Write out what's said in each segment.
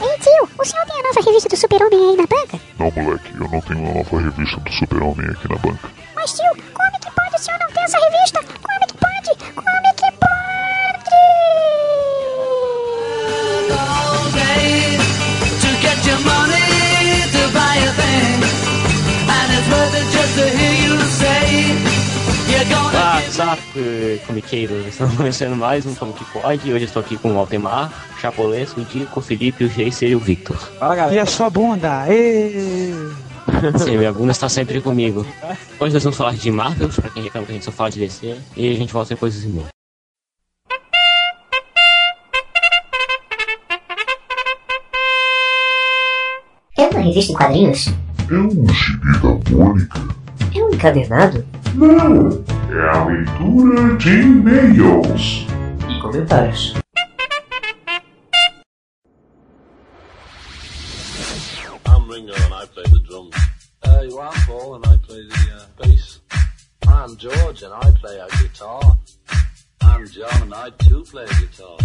Ei, tio, o senhor tem a nova revista do Super-Homem aí na banca? Não, moleque, eu não tenho uma nova revista do Super-Homem aqui na banca. Mas, tio, como WhatsApp, eh, comiqueiros, estamos começando mais um Comic Pod. Hoje estou aqui com o Altemar, Chapolesco, o Dico, o Felipe, o Jace e o Victor. E a sua bunda? Ê! Sim, minha bunda está sempre comigo. Hoje nós vamos falar de Marvel, pra quem reclama que a gente só fala de DC, e a gente volta depois dos e-mails. É uma revista em quadrinhos? É um gibi da Mônica? É um encadernado? Não! É a leitura de e-mails. E comentários. I'm Ringo and I play the drums. Uh, you are Paul and I play the uh, bass. I'm George and I play a guitar. I'm John and I too play a guitar.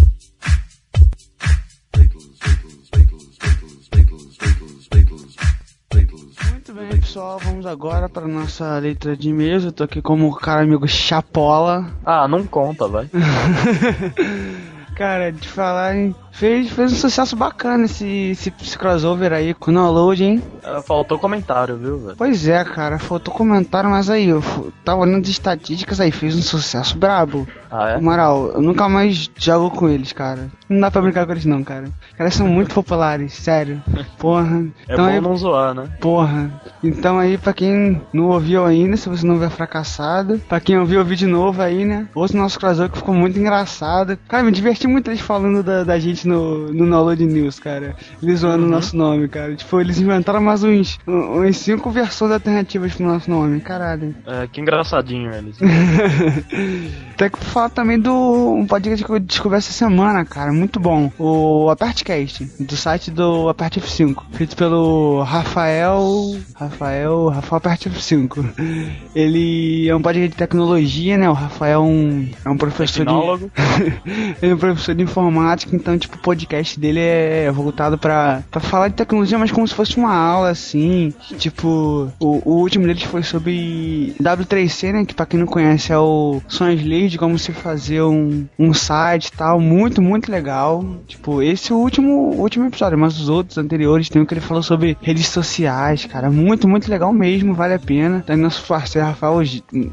Beatles, Beatles, Beatles, Beatles, Beatles, Beatles, Beatles, Beatles. Muito bem, pessoal, vamos agora para nossa letra de e-mails. Eu tô aqui como o cara amigo Chapola. Ah, não conta, vai. Cara, de falar em. Fez, fez um sucesso bacana esse, esse, esse crossover aí com o download, hein? Ah, Faltou comentário, viu, velho? Pois é, cara, faltou comentário, mas aí, eu tava olhando as estatísticas aí, fez um sucesso brabo. Ah, é? Moral, eu nunca mais jogo com eles, cara. Não dá pra brincar com eles não, cara. Os caras são muito populares, sério. Porra. É então bom aí, não zoar, né? Porra. Então aí, pra quem não ouviu ainda, se você não vier fracassado, pra quem ouviu, ouviu de novo aí, né? Ouça o nosso crossover que ficou muito engraçado. Cara, me diverti muito eles falando da, da gente no, no Download News, cara. Eles zoando o nosso nome, cara. Tipo, eles inventaram mais uns, uns cinco versões alternativas pro nosso nome, caralho. É, que engraçadinho eles. Tem que falar também do um podcast que eu descobri essa semana, cara, muito bom. O Apertcast, do site do Aperte F5, feito pelo Rafael, Rafael, Rafael Aperte F5. Ele é um podcast de tecnologia, né? O Rafael é um, é um professor de, Tecnólogo. ele é um professor de informática, então tipo o podcast dele é voltado pra falar de tecnologia, mas como se fosse uma aula assim. Tipo, o, o último deles foi sobre W3C, né? Que pra quem não conhece é o Sonhos de como se fazer um, um site e tal. Muito, muito legal. Tipo, esse é o último, o último episódio, mas os outros anteriores tem um que ele falou sobre redes sociais, cara. Muito, muito legal mesmo, vale a pena. Tem nosso parceiro Rafael,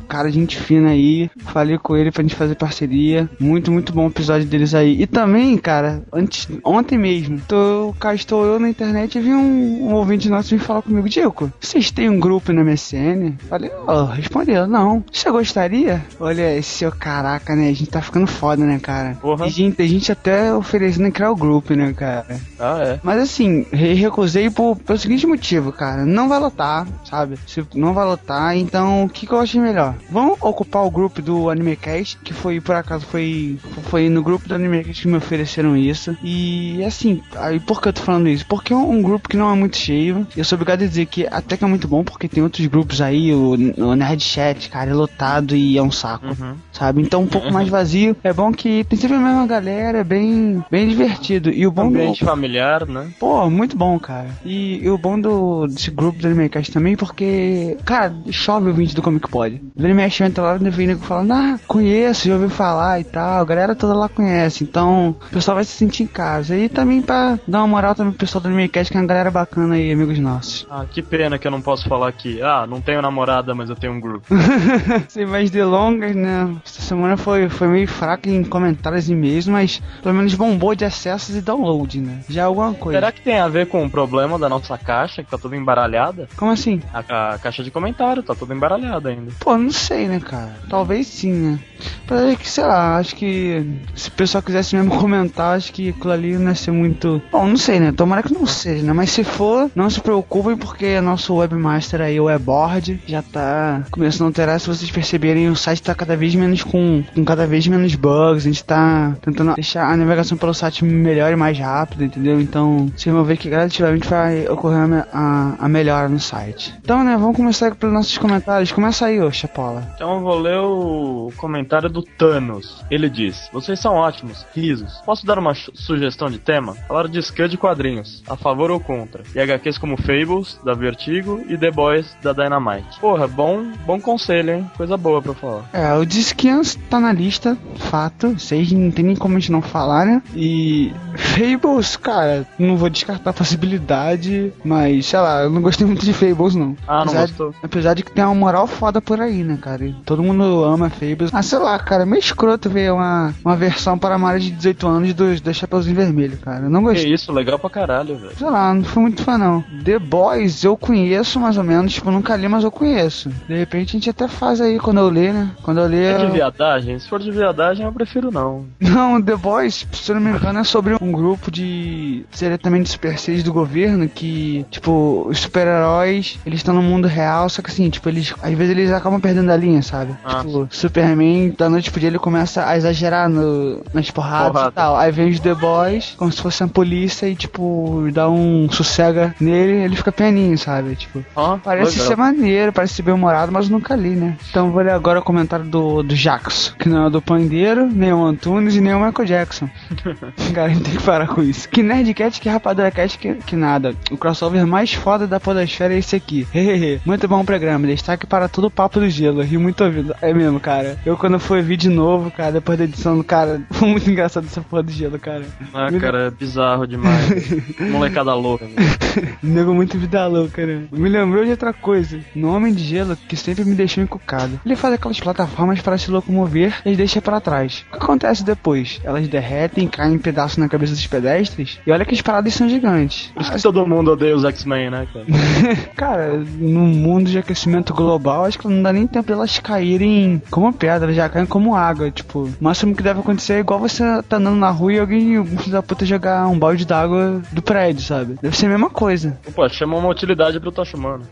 cara, gente fina aí. Falei com ele pra gente fazer parceria. Muito, muito bom o episódio deles aí. E também, cara, antes, ontem mesmo, tô, cá estou eu na internet e vi um, um ouvinte nosso vir falar comigo, Dico, vocês têm um grupo na MSN? Falei, ó, respondeu, não. Você gostaria? Olha, esse seu caraca, né? A gente tá ficando foda, né, cara? Porra. E gente, a gente até oferecendo em criar o grupo, né, cara? Ah, é. Mas assim, re- recusei por, pelo seguinte motivo, cara. Não vai lotar, sabe? Se não vai lotar, então o que, que eu achei melhor? Vamos ocupar o grupo do AnimeCast, que foi, por acaso, foi, foi no grupo do AnimeCast que me ofereceram isso. E assim, aí por que eu tô falando isso? Porque é um grupo que não é muito cheio. Eu sou obrigado a dizer que até que é muito bom, porque tem outros grupos aí, o, o Nerd Chat, cara, é lotado e é um saco Uhum. sabe? Então um pouco mais vazio. É bom que tem sempre a mesma galera, é bem, bem divertido. E o bom Ambiente do... familiar, né? Pô, muito bom, cara. E, e o bom do, desse grupo do Animecast também, porque, cara, chove o vídeo do Comic Pod. O Animecast entra lá no nego falando, ah, conheço, já ouvi falar e tal. A galera toda lá conhece, então o pessoal vai se sentir em casa. E também pra dar uma moral também pro pessoal do Animecast, que é uma galera bacana aí, amigos nossos. Ah, que pena que eu não posso falar aqui. Ah, não tenho namorada, mas eu tenho um grupo. Sem mais delongas, né? Essa semana foi, foi meio fraca em comentários e e-mails, mas pelo menos bombou de acessos e download, né? Já é alguma coisa. Será que tem a ver com o problema da nossa caixa, que tá toda embaralhada? Como assim? A, a caixa de comentário tá toda embaralhada ainda. Pô, não sei, né, cara? Talvez sim, né? Pra ver que, sei lá, acho que se o pessoal quisesse mesmo comentar, acho que aquilo ali não ia ser muito. Bom, não sei, né? Tomara que não seja, né? Mas se for, não se preocupem, porque nosso webmaster aí, o Webboard, já tá começando a alterar. Se vocês perceberem, o site tá cada vez menos com, com cada vez menos bugs, a gente tá tentando deixar a navegação pelo site melhor e mais rápida, entendeu? Então, vocês vão ver que gradativamente vai ocorrer a, a, melhora no site. Então, né, vamos começar pelos nossos comentários. Começa aí, ô Chapola. Então eu vou ler o comentário do Thanos. Ele diz: Vocês são ótimos, risos. Posso dar uma sugestão de tema? Falar de Scud de quadrinhos, a favor ou contra. E HQs como Fables, da Vertigo, e The Boys, da Dynamite. Porra, bom, bom conselho, hein? Coisa boa pra falar. É, o Discans tá na lista, fato. Vocês não tem nem como a gente não falar, né? E Fables, cara, não vou descartar a possibilidade, mas sei lá, eu não gostei muito de Fables, não. Ah, não apesar, gostou? apesar de que tem uma moral foda por aí, né, cara? E todo mundo ama Fables. Ah, sei lá, cara, meio escroto ver uma, uma versão para maiores de 18 anos dos, dos Chapeuzinho Vermelho, cara. Eu não Que gostei. isso, legal pra caralho, velho. Sei lá, não fui muito fã não. The Boys eu conheço mais ou menos, tipo, nunca li, mas eu conheço. De repente a gente até faz aí quando eu ler, né? Quando eu ler. É de eu- viadagem? Se for de viadagem, eu prefiro não. Não, The Boys, se eu não me engano, é sobre um grupo de. seria também de super seis do governo que, tipo, os super-heróis, eles estão no mundo real, só que assim, tipo, eles. Às vezes eles acabam perdendo a linha, sabe? Ah. Tipo, Superman, da noite pro dia, ele começa a exagerar no, nas porradas Porrada. e tal. Aí vem os The Boys, como se fosse a polícia, e, tipo, dá um sossega nele, ele fica pianinho, sabe? Tipo. Ó, Parece legal. ser maneiro, parece ser bem humorado, mas nunca li, né? Então vou ler agora o comentário do, do Jackson, que não é do Pandeiro, nem o Antunes e nem o Michael Jackson. Cara, a gente tem que parar com isso. Que Nerdcat, que Rapadura Cat, que, que nada. O crossover mais foda da podosfera é esse aqui. Hehehe. muito bom programa, destaque para todo o papo do gelo. Ri muito ouvido. É mesmo, cara. Eu quando fui ver de novo, cara, depois da edição, cara, foi muito engraçado essa porra do gelo, cara. Ah, cara, é bizarro demais. Molecada louca. velho. Nego muito vida louca, né? Me lembrou de outra coisa. No Homem de Gelo, que sempre me deixou encucado. Ele faz aquelas plataformas para se locomover e as deixa para trás. O que acontece depois? Elas derretem, caem em pedaços na cabeça dos pedestres. E olha que as paradas são gigantes. Por isso que todo mundo odeia os X-Men, né, cara? Cara, no mundo de aquecimento global, acho que não dá nem tempo de elas caírem como pedra, já caem como água. Tipo, o máximo que deve acontecer é igual você tá andando na rua e alguém, um filho da puta, jogar um balde d'água do prédio, sabe? Deve ser a mesma coisa. Pô, chama uma utilidade pro Toshimano.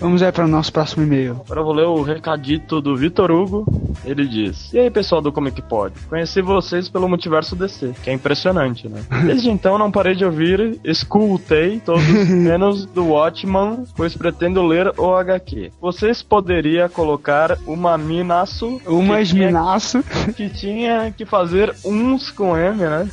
Vamos aí para o nosso próximo e-mail. Agora eu vou ler o recadito do Vitor Hugo. Ele diz: E aí, pessoal do Comic Pod? Conheci vocês pelo multiverso DC, que é impressionante, né? Desde então não parei de ouvir, escutei todos, menos do Watchman, pois pretendo ler o HQ. Vocês poderiam colocar uma minaço. Umas que tinha- minaço. que tinha que fazer uns com M, né?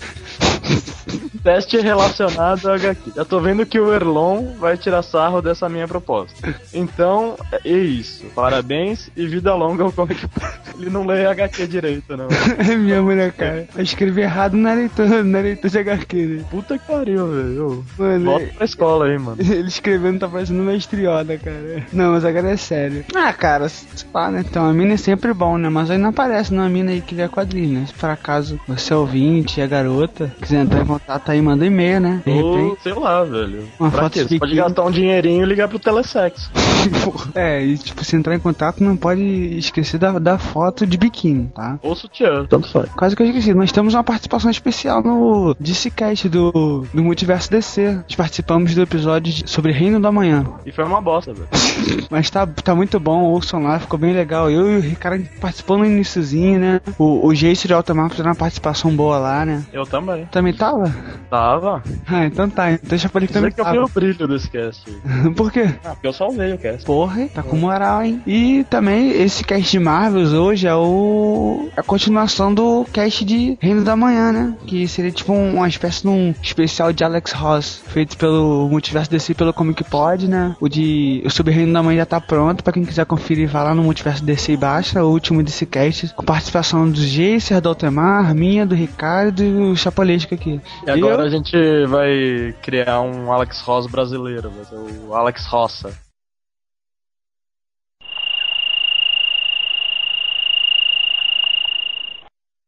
Teste relacionado ao HQ. Já tô vendo que o Erlon vai tirar sarro dessa minha proposta. Então, é isso. Parabéns e vida longa ao Comic. Ele não lê HQ direito, não. É mesmo, né, cara? Eu escrevi errado na leitura, na leitura de HQ, né? Puta que pariu, velho. Mano, Volta pra escola aí, mano. ele escrevendo tá parecendo uma estrioda, cara. Não, mas agora é sério. Ah, cara, sei lá, né? Então, a mina é sempre bom, né? Mas aí não aparece numa mina aí que lê quadrinho, né? Se por acaso você é ouvinte, é garota, quiser entrar em contato aí, manda um e-mail, né? De Ou, repente. sei lá, velho. Uma pra foto? Você pode gastar um dinheirinho e ligar pro telesexo. É, e tipo, se entrar em contato, não pode esquecer da, da foto de biquíni, tá? Ou sutiã, tanto faz. Quase que eu esqueci, nós temos uma participação especial no DCCast do, do Multiverso DC. Nós participamos do episódio de- sobre Reino da Manhã. E foi uma bosta, velho. Mas tá, tá muito bom, ouçam lá, ficou bem legal. Eu e o Ricardo participou no iniciozinho, né? O, o Jace de Altamar fizeram uma participação boa lá, né? Eu também. Também tava? Tava. Ah, então tá. Então deixa pra ele também que eu vi o brilho desse cast. Por quê? Ah, porque eu salvei o cast. Porra, tá com moral, hein? E também esse cast de Marvels hoje é o. a continuação do cast de Reino da Manhã, né? Que seria tipo um- uma espécie de um especial de Alex Ross, feito pelo Multiverso DC pelo Comic Pod, né? O de. O Sobre Reino da Manhã já tá pronto. Pra quem quiser conferir, vai lá no Multiverso DC e baixa. O último desse cast, com participação do Jacer, do Altemar, minha, do Ricardo e do Chapolesco aqui. E agora eu- a gente vai criar um Alex Ross brasileiro, vai ser o Alex Rossa.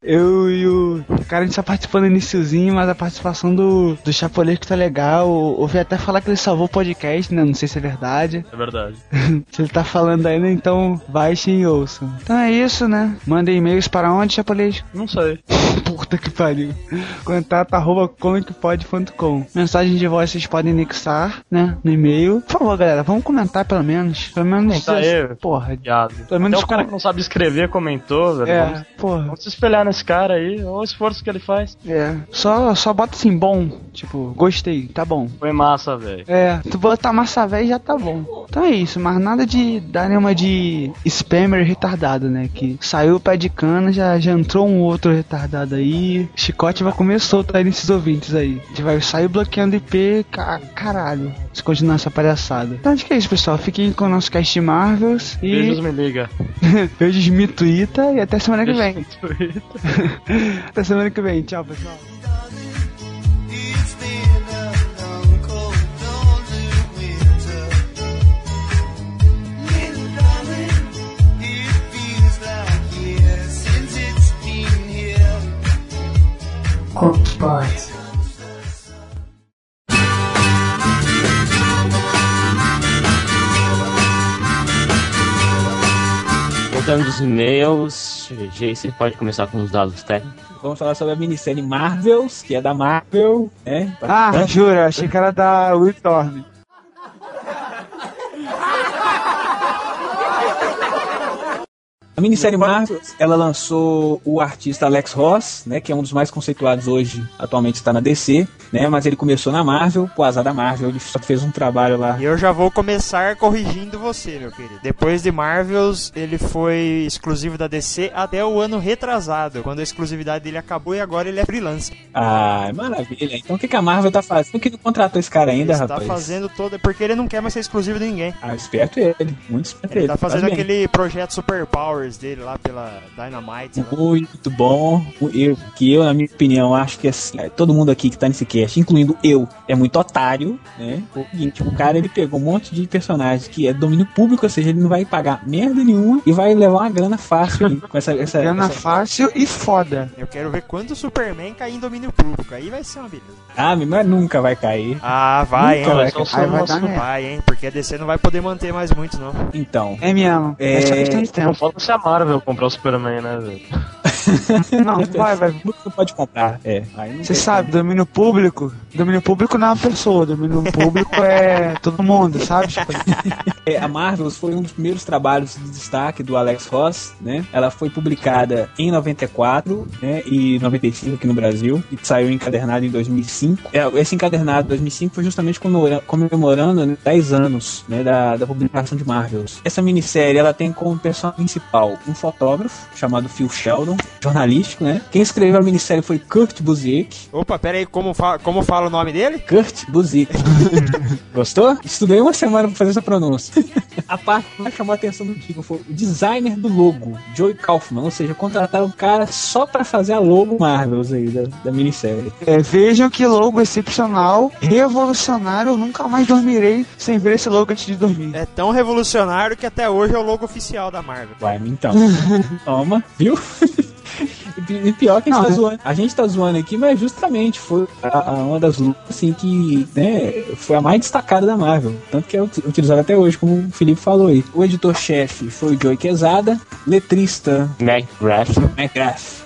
Eu e o cara a gente só participou no iniciozinho, mas a participação do, do Chapolin que tá legal. Ouvi até falar que ele salvou o podcast, né? Não sei se é verdade. É verdade. se ele tá falando ainda, então baixem e ouçam. Então é isso, né? Mandem e-mails para onde, Chapolin? Não sei. Puta que pariu. Contato arroba comicpod.com. Mensagem de voz vocês podem anexar, né? No e-mail. Por favor, galera, vamos comentar pelo menos. Pelo menos. Tá aí, Porra. Viado. Pelo menos Até o cara com- que não sabe escrever comentou, velho. É, Vamos, porra. vamos se espelhar nesse cara aí, olha o esforço que ele faz. É. Só, só bota assim, bom. Tipo, gostei, tá bom. Foi massa, velho. É, tu botar massa velha já tá bom. Então é isso, mas nada de dar nenhuma de spammer retardado, né? Que saiu o pé de cana, já, já entrou um outro retardado aí. Chicote vai comer solto aí nesses ouvintes aí. A gente vai sair bloqueando IP, ca caralho. Se continuar essa palhaçada. Então acho que é isso, pessoal. Fiquem com o nosso cast Marvels e. Beijos, me liga. Beijos, me e até semana que vem. Até semana que vem. Tchau, pessoal. It's been a long, e-mails, Jason pode começar com os dados técnicos. Vamos falar sobre a minissérie Marvels, que é da Marvel, né? Ah, jura, achei que era da Will Thorne. A minissérie Marvels, ela lançou o artista Alex Ross, né, que é um dos mais conceituados hoje, atualmente está na DC, né, mas ele começou na Marvel, pro azar da Marvel, ele só fez um trabalho lá. E eu já vou começar corrigindo você, meu querido. Depois de Marvels, ele foi exclusivo da DC até o ano retrasado, quando a exclusividade dele acabou e agora ele é freelance. Ah, maravilha. Então o que, que a Marvel tá fazendo? Por que não contratou esse cara ainda, ele está rapaz? fazendo toda. Porque ele não quer mais ser exclusivo de ninguém. Ah, esperto ele, muito esperto Ele ele. tá fazendo faz bem. aquele projeto Super Powers dele lá pela Dynamite. lá. Muito bom. Eu, que eu, na minha opinião, acho que assim, é, todo mundo aqui que tá nesse cast, incluindo eu, é muito otário, né? O seguinte, o cara ele pegou um monte de personagens que é domínio público, ou seja, ele não vai pagar merda nenhuma e vai levar uma grana fácil com essa, essa, Grana essa- fácil e foda. Eu quero ver quando o Superman cair em domínio público. Aí vai ser uma beleza. Ah, mas nunca vai cair. Ah, vai, Nunca hein? vai Vai, cair. Vai dar merda. vai, hein? Porque a DC não vai poder manter mais muito, não. Então, É mesmo. É, só É, questão de Não tempo. falta se a Marvel comprar o Superman, né, velho? Não, vai, vai. não pode comprar. É, Você sabe, domínio público. Domínio público não é uma pessoa, domínio público é todo mundo, sabe? Tipo, É, a Marvels foi um dos primeiros trabalhos de destaque do Alex Ross, né? Ela foi publicada em 94, né? E 95 aqui no Brasil e saiu encadernado em 2005. É, esse encadernado de 2005 foi justamente comemora- comemorando né, 10 anos, né? Da, da publicação de Marvels. Essa minissérie ela tem como personagem principal um fotógrafo chamado Phil Sheldon, jornalístico, né? Quem escreveu a minissérie foi Kurt Busiek. Opa, pera aí, como, fa como fala o nome dele? Kurt Busiek. Gostou? Estudei uma semana pra fazer essa pronúncia. A parte que mais chamou a atenção do Tico foi o designer do logo, Joey Kaufman. Ou seja, contrataram um cara só pra fazer a logo Marvels aí da, da minissérie. é, vejam que logo excepcional, revolucionário. Eu nunca mais dormirei sem ver esse logo antes de dormir. É tão revolucionário que até hoje é o logo oficial da Marvel. Vai, então. Toma, viu? E pior que a gente Não, tá né? zoando. A gente tá zoando aqui, mas justamente foi a- a- uma das lutas assim que né, foi a mais destacada da Marvel. Tanto que é ut- utilizada até hoje, como o Felipe falou aí. O editor-chefe foi o Joey Quesada, letrista McGrath. McGrath.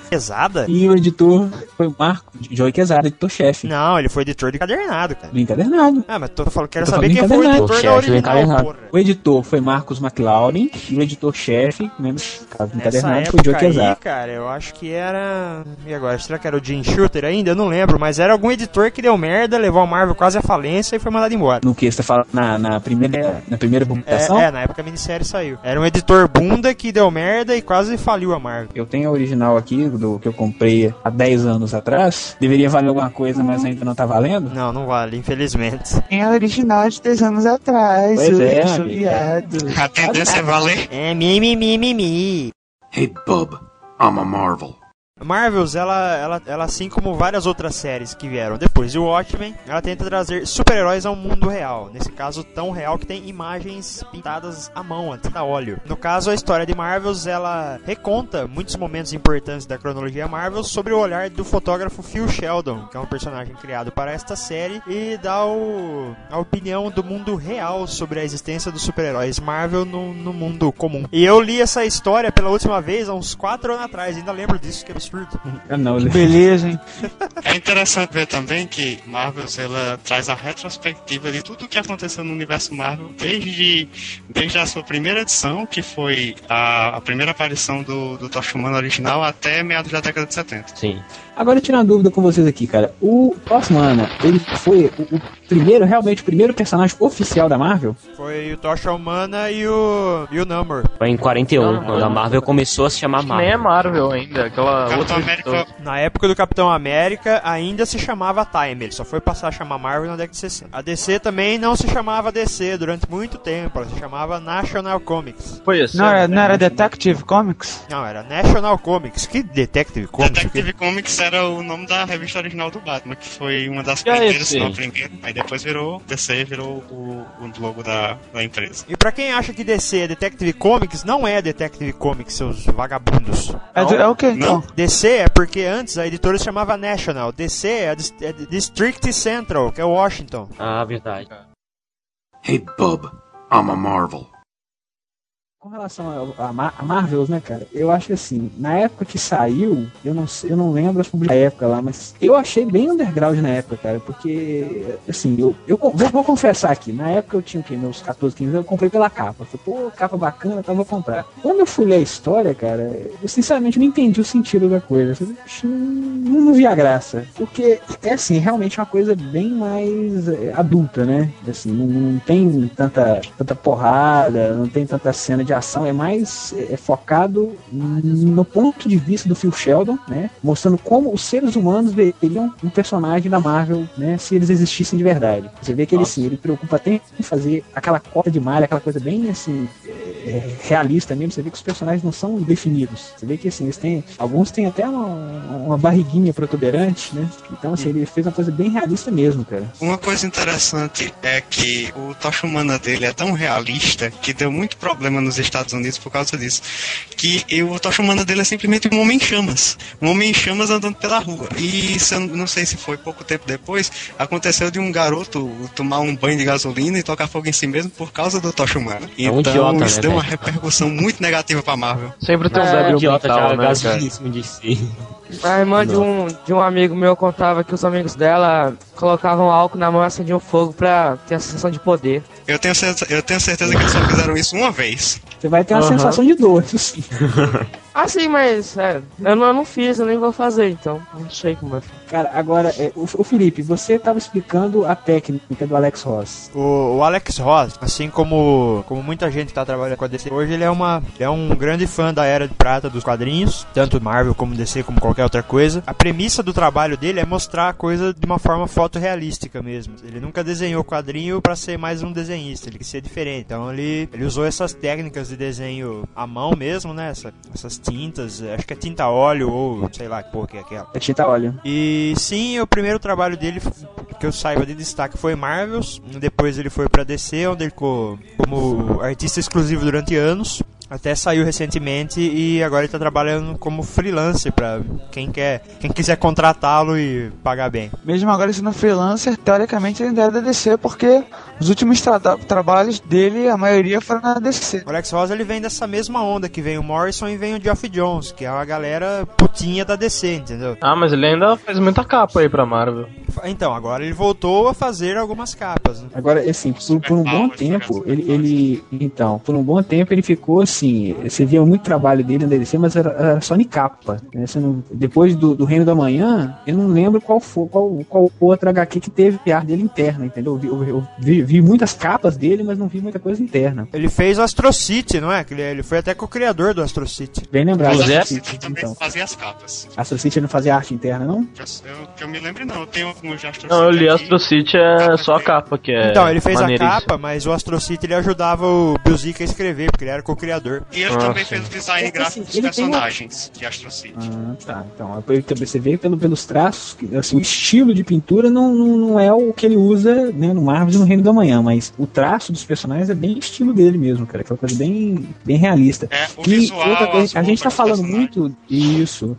E o editor foi o Marco Joey Quesada, editor-chefe. Não, ele foi editor de cadernado, cara. Do encadernado. Ah, mas tô falando, quero Tô saber quem foi o encadernado. editor da original, encadernado. porra. O editor foi Marcos McLaurin e o editor-chefe, né, no caso encadernado, foi o Joey Quesada. cara, eu acho que era... E agora, será que era o Jim Shooter ainda? Eu não lembro, mas era algum editor que deu merda, levou a Marvel quase à falência e foi mandado embora. No que você fala na, na primeira, na primeira publicação? É, é, na época a minissérie saiu. Era um editor bunda que deu merda e quase faliu a Marvel. Eu tenho a original aqui, do que eu comprei há 10 anos atrás. Deveria valer alguma coisa, mas ainda não tá valendo. Não, não vale, infelizmente. Tem a original de 10 anos atrás. Pois eu é. A tendência é valer. É mimimi, mimimi. Hey, bub, I'm a Marvel. Marvels, ela, ela, ela, assim como várias outras séries que vieram depois de Watchmen, ela tenta trazer super-heróis ao mundo real. Nesse caso, tão real que tem imagens pintadas à mão, a tinta a óleo. No caso, a história de Marvels, ela reconta muitos momentos importantes da cronologia Marvel sobre o olhar do fotógrafo Phil Sheldon, que é um personagem criado para esta série, e dá o, a opinião do mundo real sobre a existência dos super-heróis Marvel no, no mundo comum. E eu li essa história pela última vez há uns 4 anos atrás, ainda lembro disso, que absurdo. Ah, não, Beleza, hein? É interessante ver também que Marvels ela traz a retrospectiva de tudo o que aconteceu no universo Marvel desde, desde a sua primeira edição, que foi a, a primeira aparição do, do Tocha Humana original, até meados da década de 70. Sim. Agora eu tiro uma dúvida com vocês aqui, cara. O Toshmana, ele foi o, o primeiro, realmente, o primeiro personagem oficial da Marvel? Foi o Tocha Humana e o, e o Number. Foi em 41, Não, quando a Marvel começou a se chamar Nem é Marvel. Marvel ainda, aquela Capitão outra América Na época do Capitão América, ainda se chamava Time, ele só foi passar a chamar Marvel na década de 60. A DC também não se chamava DC durante muito tempo, ela se chamava National Comics. Foi esse. Não era, né? não era Detective Comics? Não, era National Comics. Que Detective Comics? Detective Comics era o nome da revista original do Batman, que foi uma das E primeiras, se não primeira. Aí depois virou DC, virou o, o logo da, da empresa. E pra quem acha que DC é Detective Comics, não é Detective Comics, seus vagabundos. É, do- é o que então? DC é porque antes a editora se chamava National. DC é, é District Central, que é Washington. Ah, verdade. Hey, bub, I'm a Marvel. Com relação a, a Marvels, né, cara? Eu acho que assim, na época que saiu, eu não sei, eu não lembro as publicações da época lá, mas eu achei bem underground na época, cara, porque assim, eu, eu vou, vou confessar aqui, na época eu tinha o quê? Meus 14, 15 anos, eu comprei pela capa. Falei, pô, capa bacana, tá, vou comprar. Quando eu fui ler a história, cara, eu sinceramente não entendi o sentido da coisa. Eu falei, "Puxa, não, não vi a graça. Porque é assim, realmente uma coisa bem mais é, adulta, né? Assim, não, não tem tanta, tanta porrada, não tem tanta cena de ação, é mais é, focado no ponto de vista do Phil Sheldon, né? Mostrando como os seres humanos veriam um personagem da Marvel, né? Se eles existissem de verdade. Você vê que ele sim, ele preocupa até em fazer aquela cota de malha, aquela coisa bem assim é, realista mesmo. Você vê que os personagens não são definidos. Você vê que assim, eles têm. Alguns têm até uma, uma barriguinha protuberante, né? Então, assim, ele fez uma coisa bem realista mesmo, cara. Uma coisa interessante é que o Tocha Humana dele é tão realista que deu muito problema nos Estados Unidos por causa disso. Que eu- o Tocha Humana dele é simplesmente um homem em chamas. Um homem em chamas andando pela rua. E isso eu não sei se foi pouco tempo depois, aconteceu de um garoto tomar um banho de gasolina e tocar fogo em si mesmo por causa do Tocha Humana. É um Então idiota, isso né, deu uma repercussão muito negativa pra Marvel. Sempre tem um É, débil idiota mental, já né, gasolíssimo de si. A irmã de um, de um amigo meu contava que os amigos dela colocavam álcool na mão e acendiam fogo pra ter a sensação de poder. Eu tenho, certeza, eu tenho certeza que eles só fizeram isso uma vez. Você vai ter uma Aham. sensação de dor, isso sim. Ah, sim, mas é, eu, não, eu não fiz, eu nem vou fazer, então. Não sei como é. Cara, agora, é, o, o Felipe, você estava explicando a técnica do Alex Ross. O, o Alex Ross, assim como, como muita gente que tá trabalhando com a DC hoje, ele é, uma, é um grande fã da Era de Prata dos quadrinhos, tanto Marvel como DC, como qualquer outra coisa. A premissa do trabalho dele é mostrar a coisa de uma forma fotorrealística mesmo. Ele nunca desenhou quadrinho pra ser mais um desenhista, ele quis ser diferente. Então ele, ele usou essas técnicas de desenho à mão mesmo, né? Essa- essas tintas, acho que é tinta óleo ou sei lá que porra que é aquela. É tinta óleo. E sim, o primeiro trabalho dele, que eu saiba de destaque, foi Marvels. Depois ele foi pra DC, onde ele ficou como artista exclusivo durante anos. Até saiu recentemente e agora ele tá trabalhando como freelancer pra quem quer, quem quiser contratá-lo e pagar bem. Mesmo agora sendo freelancer, teoricamente ele ainda é da DC, porque os últimos tra- trabalhos dele, a maioria foram na DC. O Alex Ross ele vem dessa mesma onda que vem o Morrison e vem o Geoff Jones, que é uma galera putinha da DC, entendeu? Ah, mas ele ainda faz muita capa aí pra Marvel. Então, agora ele voltou a fazer algumas capas. né? Agora, assim, por, por um bom tempo, ele, ele. Então, por um bom tempo ele ficou assim. Você via muito trabalho dele na DC, mas era, era só em capa. né? Você não- depois do, do Reino da Manhã, eu não lembro qual foi qual, qual outra HQ que teve PR dele interna, entendeu? Eu, vi, eu- eu vi, vi muitas capas dele, mas não vi muita coisa interna. Ele fez o Astro City, não é? Que Ele, foi até co-criador do Astro City. Bem lembrado. Os Astro Zé City, também então. fazia as capas. Astro City não fazia arte interna, não? Eu, que eu me lembro não, eu tenho alguns de Astro Não, eu City li. Astro City é só a capa, que é Então, ele fez a capa, mas o Astro City ele ajudava o Bill Zika a escrever, porque ele era co-criador ilustrador. E ele também fez o design É, gráfico assim, dos ele tem uma- personagens de Astro City. Ah, tá. Então, aí você vê pelo, pelos traços, que, assim, o estilo de pintura não, não, não é o que ele usa né, no Marvel e no Reino da Manhã, mas o traço dos personagens é bem estilo dele mesmo, cara. Aquela coisa bem, bem realista. É, o E visual, outra coisa, a gente tá falando dos muito isso.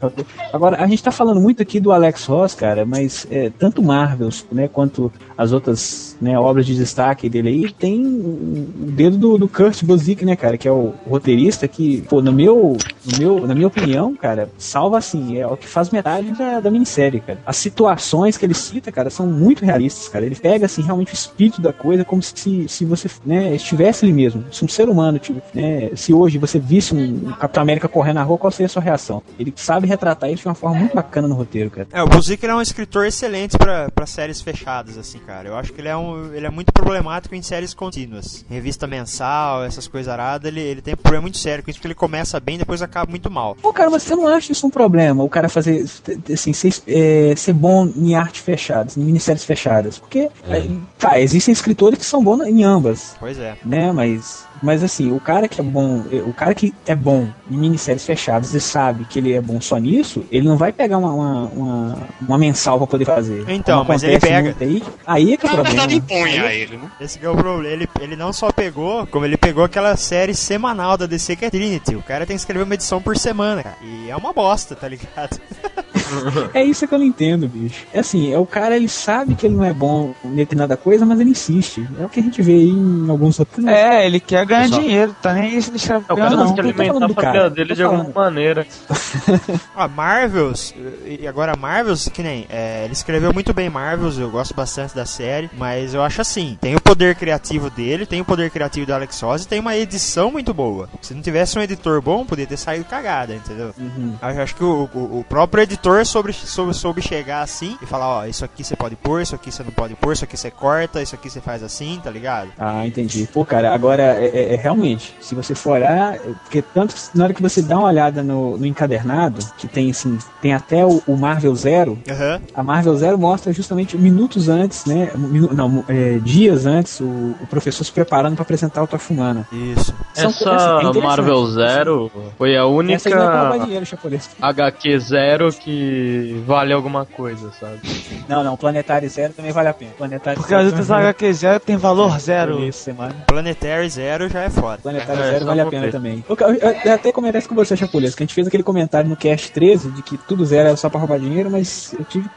Agora, a gente tá falando muito aqui do Alex Ross, cara, mas é, tanto Marvels, né, quanto as outras né, obras de destaque dele aí, tem o dedo do, do Kurt Busiek, né, cara, que é o roteirista que, pô, no meu, no meu, na minha opinião, cara, salva assim, é o que faz metade da, da minissérie, cara. As situações que ele cita, cara, são muito realistas, cara. Ele pega, assim, realmente o espírito da coisa, como se, se você, né, estivesse ali mesmo. Se um ser humano, tipo, né, se hoje você visse um Capitão América correndo na rua, qual seria a sua reação? Ele sabe retratar isso de uma forma muito bacana no roteiro, cara. É, o Buzik ele é um escritor excelente pra séries fechadas, assim, cara. Eu acho que ele é, um, ele é muito problemático em séries contínuas. Revista mensal, essas coisas aradas, ele, ele tem um problema muito sério com isso, porque ele começa bem e depois acaba muito mal. Pô, cara, mas você não acha isso um problema? O cara fazer, assim, ser, é, ser bom em arte fechadas, em minisséries fechadas? Porque, é, tá, existem escritores que são bons em ambas, Pois é. né? Mas, mas assim, o cara que é bom, o cara que é bom em minisséries fechadas e sabe que ele é bom só nisso, ele não vai pegar uma, uma, uma, uma mensal pra poder fazer. Então, Como mas ele pega. Aí, aí é que é o problema. verdade, impõe a ele, né? Esse que é o problema. Ele, ele não só pegou, como ele pegou aquela série semanal da DC que é Trinity. O cara tem que escrever uma edição por semana, cara. E é uma bosta, tá ligado? É isso que eu não entendo, bicho. É assim, é o cara, ele sabe que ele não é bom em determinada coisa, mas ele insiste. É o que a gente vê aí em alguns outros. É, ele quer ganhar Só- dinheiro, tá nem isso ele escreve É, o cara não. tem que tô alimentar a família dele de alguma maneira. A Marvels, e agora Marvels, que nem, é, ele escreveu muito bem Marvels, eu gosto bastante da série, mas eu acho assim, tem o poder criativo dele, tem o poder criativo do Alex Ross e tem uma edição muito boa. Se não tivesse um editor bom, podia ter saído cagada, entendeu? Uhum. Eu acho que o, o- o próprio editor soube, soube, soube chegar assim e falar, ó, isso aqui você pode pôr, isso aqui você não pode pôr, isso aqui você corta, isso aqui você faz assim, tá ligado? Ah, entendi. Pô, cara, agora é, é- é realmente, se você for olhar, é- porque tanto que na hora que você dá uma olhada no, no encadernado, que tem assim, tem até o, o Marvel Zero, Aham. a Marvel Zero mostra justamente minutos antes, né? minu- não, é, dias antes, o, o professor se preparando para apresentar o Tocha Humana. Isso. São Essa coisas- é interessante. Marvel Zero foi a Essa aí não é única dinheiro. HQ Zero que vale alguma coisa, sabe? Não, não, Planetário Zero também vale a pena. Planetário Porque as outras HQ zero tem valor zero. Isso, semana. Planetary Zero já é foda. Planetário É, Zero vale a pena ver. também. Eu, eu- eu até comentei isso com você, Chapulês, que a gente fez aquele comentário no Cast 13 de que tudo zero era só pra roubar dinheiro, mas eu tive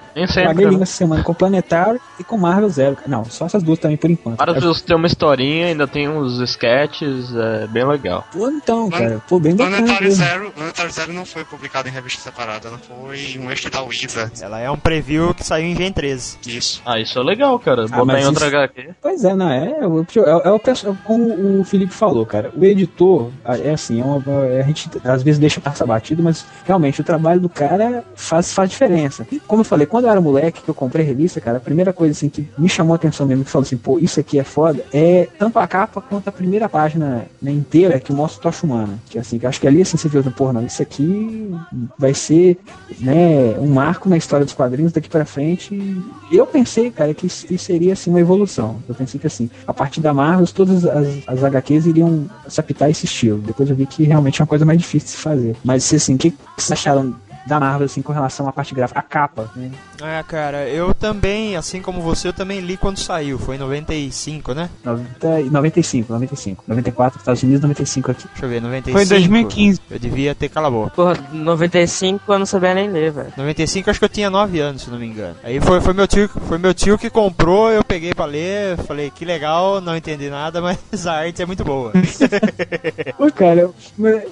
paguei língua essa semana com Planetário e com Marvel Zero. Não, só essas duas também por enquanto. Marvel tem uma historinha, ainda tem uns sketches, é bem legal. Pô, então, cara, pô, bem bacana. Planetário. Zero, Planetário Zero não foi publicado em revista separada, ela foi um extra da Wizard. Ela é um preview que saiu em Gen 13. Isso. Ah, isso é legal, cara. Ah, Botar em outra isso- HQ. Pois é, não, é, é, o- é, é o pessoal, como o Felipe falou, cara, o editor, é assim, é uma, é- a gente às vezes deixa passar batido, mas realmente o trabalho do cara faz, faz diferença. E, como eu falei, quando eu era moleque, que eu comprei revista, cara, a primeira coisa assim que me chamou a atenção mesmo, que falou assim, pô, isso aqui é foda, é tanto a capa quanto a primeira página né, inteira que mostra o Tocha Humana. Que assim, acho que ali assim você viu, pô, não, isso aqui vai ser, né, um marco na história dos quadrinhos daqui pra frente. Eu pensei, cara, que isso seria assim uma evolução. Eu pensei que assim, a partir da Marvel, todas as, as HQs iriam se esse estilo. Depois eu vi que realmente é uma coisa mais difícil de se fazer. Mas assim, o que que vocês acharam da Marvel assim com relação à parte gráfica, a capa, né? É, cara, eu também, assim como você, eu também li quando saiu. Foi em 95, né? 90, e 95, 95. 94 Estados Unidos, 95 aqui. Deixa eu ver, 95. Foi em 2015. Eu devia ter cala a boca. Porra, 95 eu não sabia nem ler, velho. 95 acho que eu tinha 9 anos, se não me engano. Aí foi, foi, meu, tio, foi meu tio que comprou, eu peguei pra ler, falei que legal, não entendi nada, mas a arte é muito boa. Pô, cara, eu-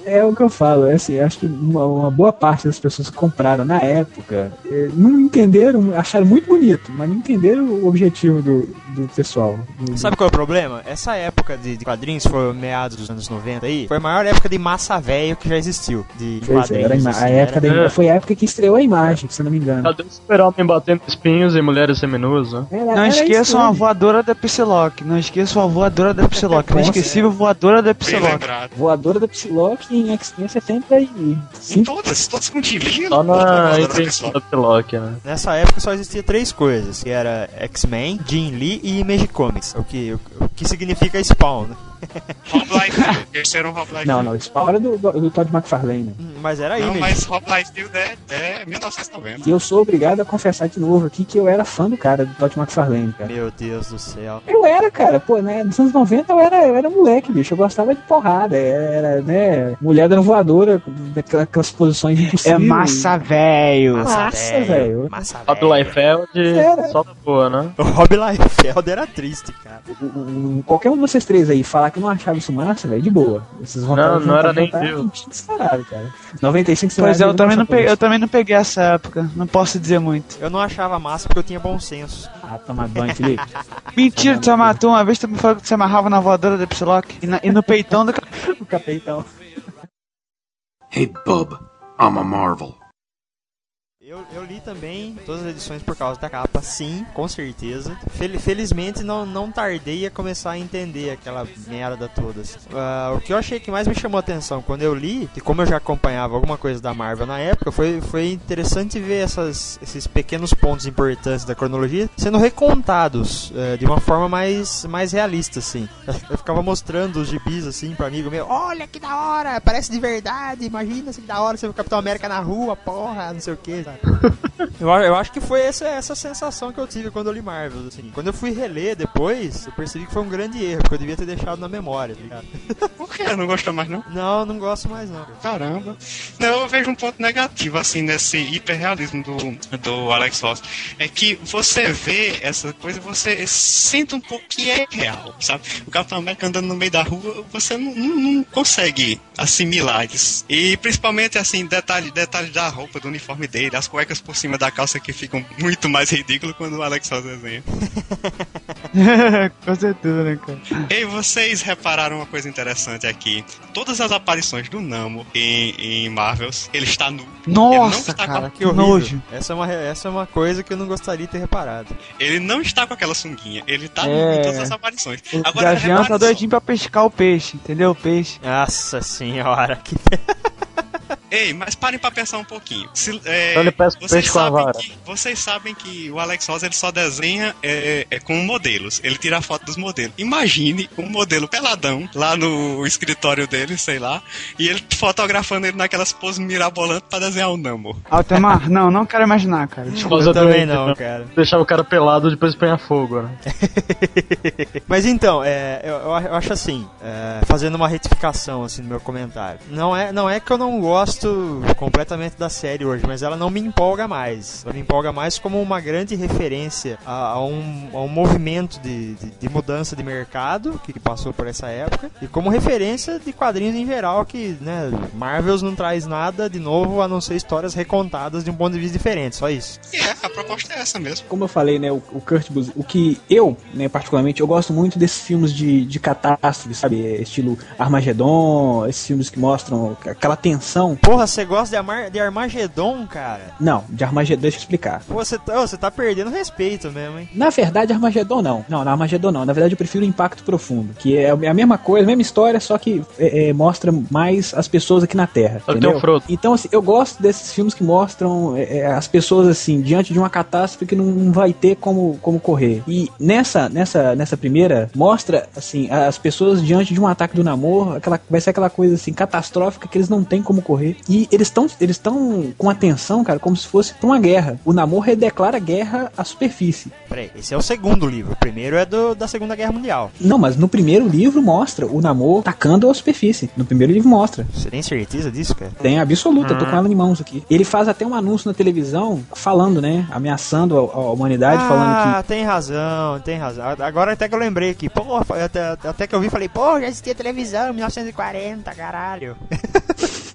é o que eu falo, é assim, acho que uma, uma boa parte das pessoas que compraram na época eh, não entenderam, acharam muito bonito, mas não entenderam o objetivo do, do pessoal. Sabe qual é o problema? Essa época de, de quadrinhos, foi meados dos anos 90 aí, foi a maior época de massa velho que já existiu. De, Pois é, quadrinhos. assim, a época era- da, foi a época que estreou a imagem, se eu não me engano. Cadê o super-homem batendo espinhos em mulheres seminuas, né? Era- Não esqueçam a voadora da Psylocke. Não esqueçam a voadora da Psylocke. Não esquecível voadora da Psylocke. Voadora da Psylocke em X-Men Em 75. todas, todas com Só na invenção da Psylocke, né? Nessa época só existia três coisas, que era X-Men, Jim Lee e Image Comics, o que, o, o que significa Spawn, né? Rob Liefeld. Terceiro Rob Liefeld. Não, não, Spawn era do, do, do Todd McFarlane. né? Mas era Não, Image. mas Rob Liefeld é, é 1990. E eu sou obrigado a confessar de novo aqui que eu era fã do cara, do Todd McFarlane, cara. Meu Deus do céu. Eu era, cara, pô, né? Nos anos 90 eu era, eu era moleque, bicho. Eu gostava de porrada. Era, né? Mulher dando voadora, daquela- aquelas posições É impossíveis. massa, velho. Massa, velho. Massa, Rob velho. Liefeld, Era. só da boa, né? O Rob Liefeld era triste, cara. O- o- Qualquer um de vocês três aí falar que não achava isso massa, velho, de boa. Vocês vão Não, não era nem disparado, cara. 95 você Pois é, eu também, não peguei, eu também não peguei essa época. Não posso dizer muito. Eu não achava massa porque eu tinha bom senso. Ah, toma banho, Felipe. Mentira, tu matou uma vez, tu me falou que você amarrava na voadora do Psylocke e, na- e no peitão do. o capitão. Hey, bub, I'm a marvel. Eu, eu li também todas as edições por causa da capa, sim, com certeza. Fel- felizmente não, não tardei a começar a entender aquela merda toda. Ah, o que eu achei que mais me chamou a atenção quando eu li, e como eu já acompanhava alguma coisa da Marvel na época, foi, foi interessante ver essas, esses pequenos pontos importantes da cronologia sendo recontados eh, de uma forma mais, mais realista, assim. Eu ficava mostrando os gibis assim pra amigo meu, olha que da hora, parece de verdade, imagina se que da hora você vê o Capitão América na rua, porra, não sei o que? Eu, eu acho que foi essa, essa sensação que eu tive quando eu li Marvel. Assim. Quando eu fui reler depois, eu percebi que foi um grande erro, porque eu devia ter deixado na memória, tá ligado? Por que? Não gostou mais, não? Não, não gosto mais não. Caramba. Não, eu vejo um ponto negativo, assim, nesse hiperrealismo do, do Alex Ross. É que você vê essa coisa, você sente um pouco que é real, sabe? O Capitão América andando no meio da rua, você não, não, não consegue assimilar isso. E principalmente, assim, detalhe, detalhes da roupa, do uniforme dele, as cuecas por cima da calça que ficam muito mais ridículas quando o Alex Ross desenha. Com certeza, né, cara? E vocês repararam uma coisa interessante aqui. Todas as aparições do Namo em, em Marvels, ele está nu. ele não Nossa, está cara, com, que nojo. Essa é, uma, essa é uma coisa que eu não gostaria de ter reparado. Ele não está com aquela sunguinha. Ele tá nu É. em todas as aparições. O Agora, Gavião tá doidinho pra pescar o peixe, entendeu? O peixe. Nossa senhora, que. Ei, mas parem pra pensar um pouquinho. Se, é, Então ele pesca o vocês, peixe com a sabem vara. que, vocês sabem que o Alex Ross ele só desenha é, é, com modelos. Ele tira a foto dos modelos. Imagine um modelo peladão lá no escritório dele, sei lá, e ele fotografando ele naquelas poses mirabolantes pra desenhar o Namor. Altemar, não, não quero imaginar, cara. Desculpa. Eu também não, cara. Deixar o cara pelado depois põe fogo, né? Mas então, é, eu, eu acho- eu acho assim, é, fazendo uma retificação assim no meu comentário. Não é, não é que eu não gosto completamente da série hoje, mas ela não me empolga mais. Ela me empolga mais como uma grande referência a, a um, a um movimento de, de, de mudança de mercado que, que passou por essa época e como referência de quadrinhos em geral que, né, Marvels não traz nada de novo a não ser histórias recontadas de um ponto de vista diferente, só isso. E é, a proposta é essa mesmo. Como eu falei, né, o, o Kurt Busiek, o que eu, né, particularmente, eu gosto muito desses filmes de, de catástrofe, sabe? É, Estilo Armagedon, esses filmes que mostram aquela tensão. Porra, você gosta de, Amar de Armagedon, cara? Não, de Armagedon, deixa eu explicar. Pô, Você tá, você tá perdendo respeito mesmo, hein? Na verdade, Armagedon não. Não, na Armagedon não. Na verdade, eu prefiro Impacto Profundo, que é a mesma coisa, a mesma história, só que é, é, mostra mais as pessoas aqui na Terra. Entendeu? Frodo. Então, assim, eu gosto desses filmes que mostram é, é, as pessoas, assim, diante de uma catástrofe que não vai ter como, como correr. E nessa, nessa, nessa primeira, mostra, assim, as pessoas diante de um ataque do namoro, aquela, vai ser aquela coisa, assim, catastrófica que eles não têm como correr. E eles estão eles estão com atenção, cara, como se fosse pra uma guerra. O namoro declara guerra à superfície. Peraí, esse é o segundo livro. O primeiro é do, da Segunda Guerra Mundial. Não, mas no primeiro livro mostra o namoro atacando a superfície. No primeiro livro mostra. Você tem certeza disso, cara? Tem absoluta, eu tô com ela em mãos aqui. Ele faz até um anúncio na televisão falando, né? Ameaçando a, a humanidade, falando Ah, tem razão, tem razão. Agora até que eu lembrei aqui. Porra, até, até que eu vi e falei, pô, já existia televisão em 1940, caralho.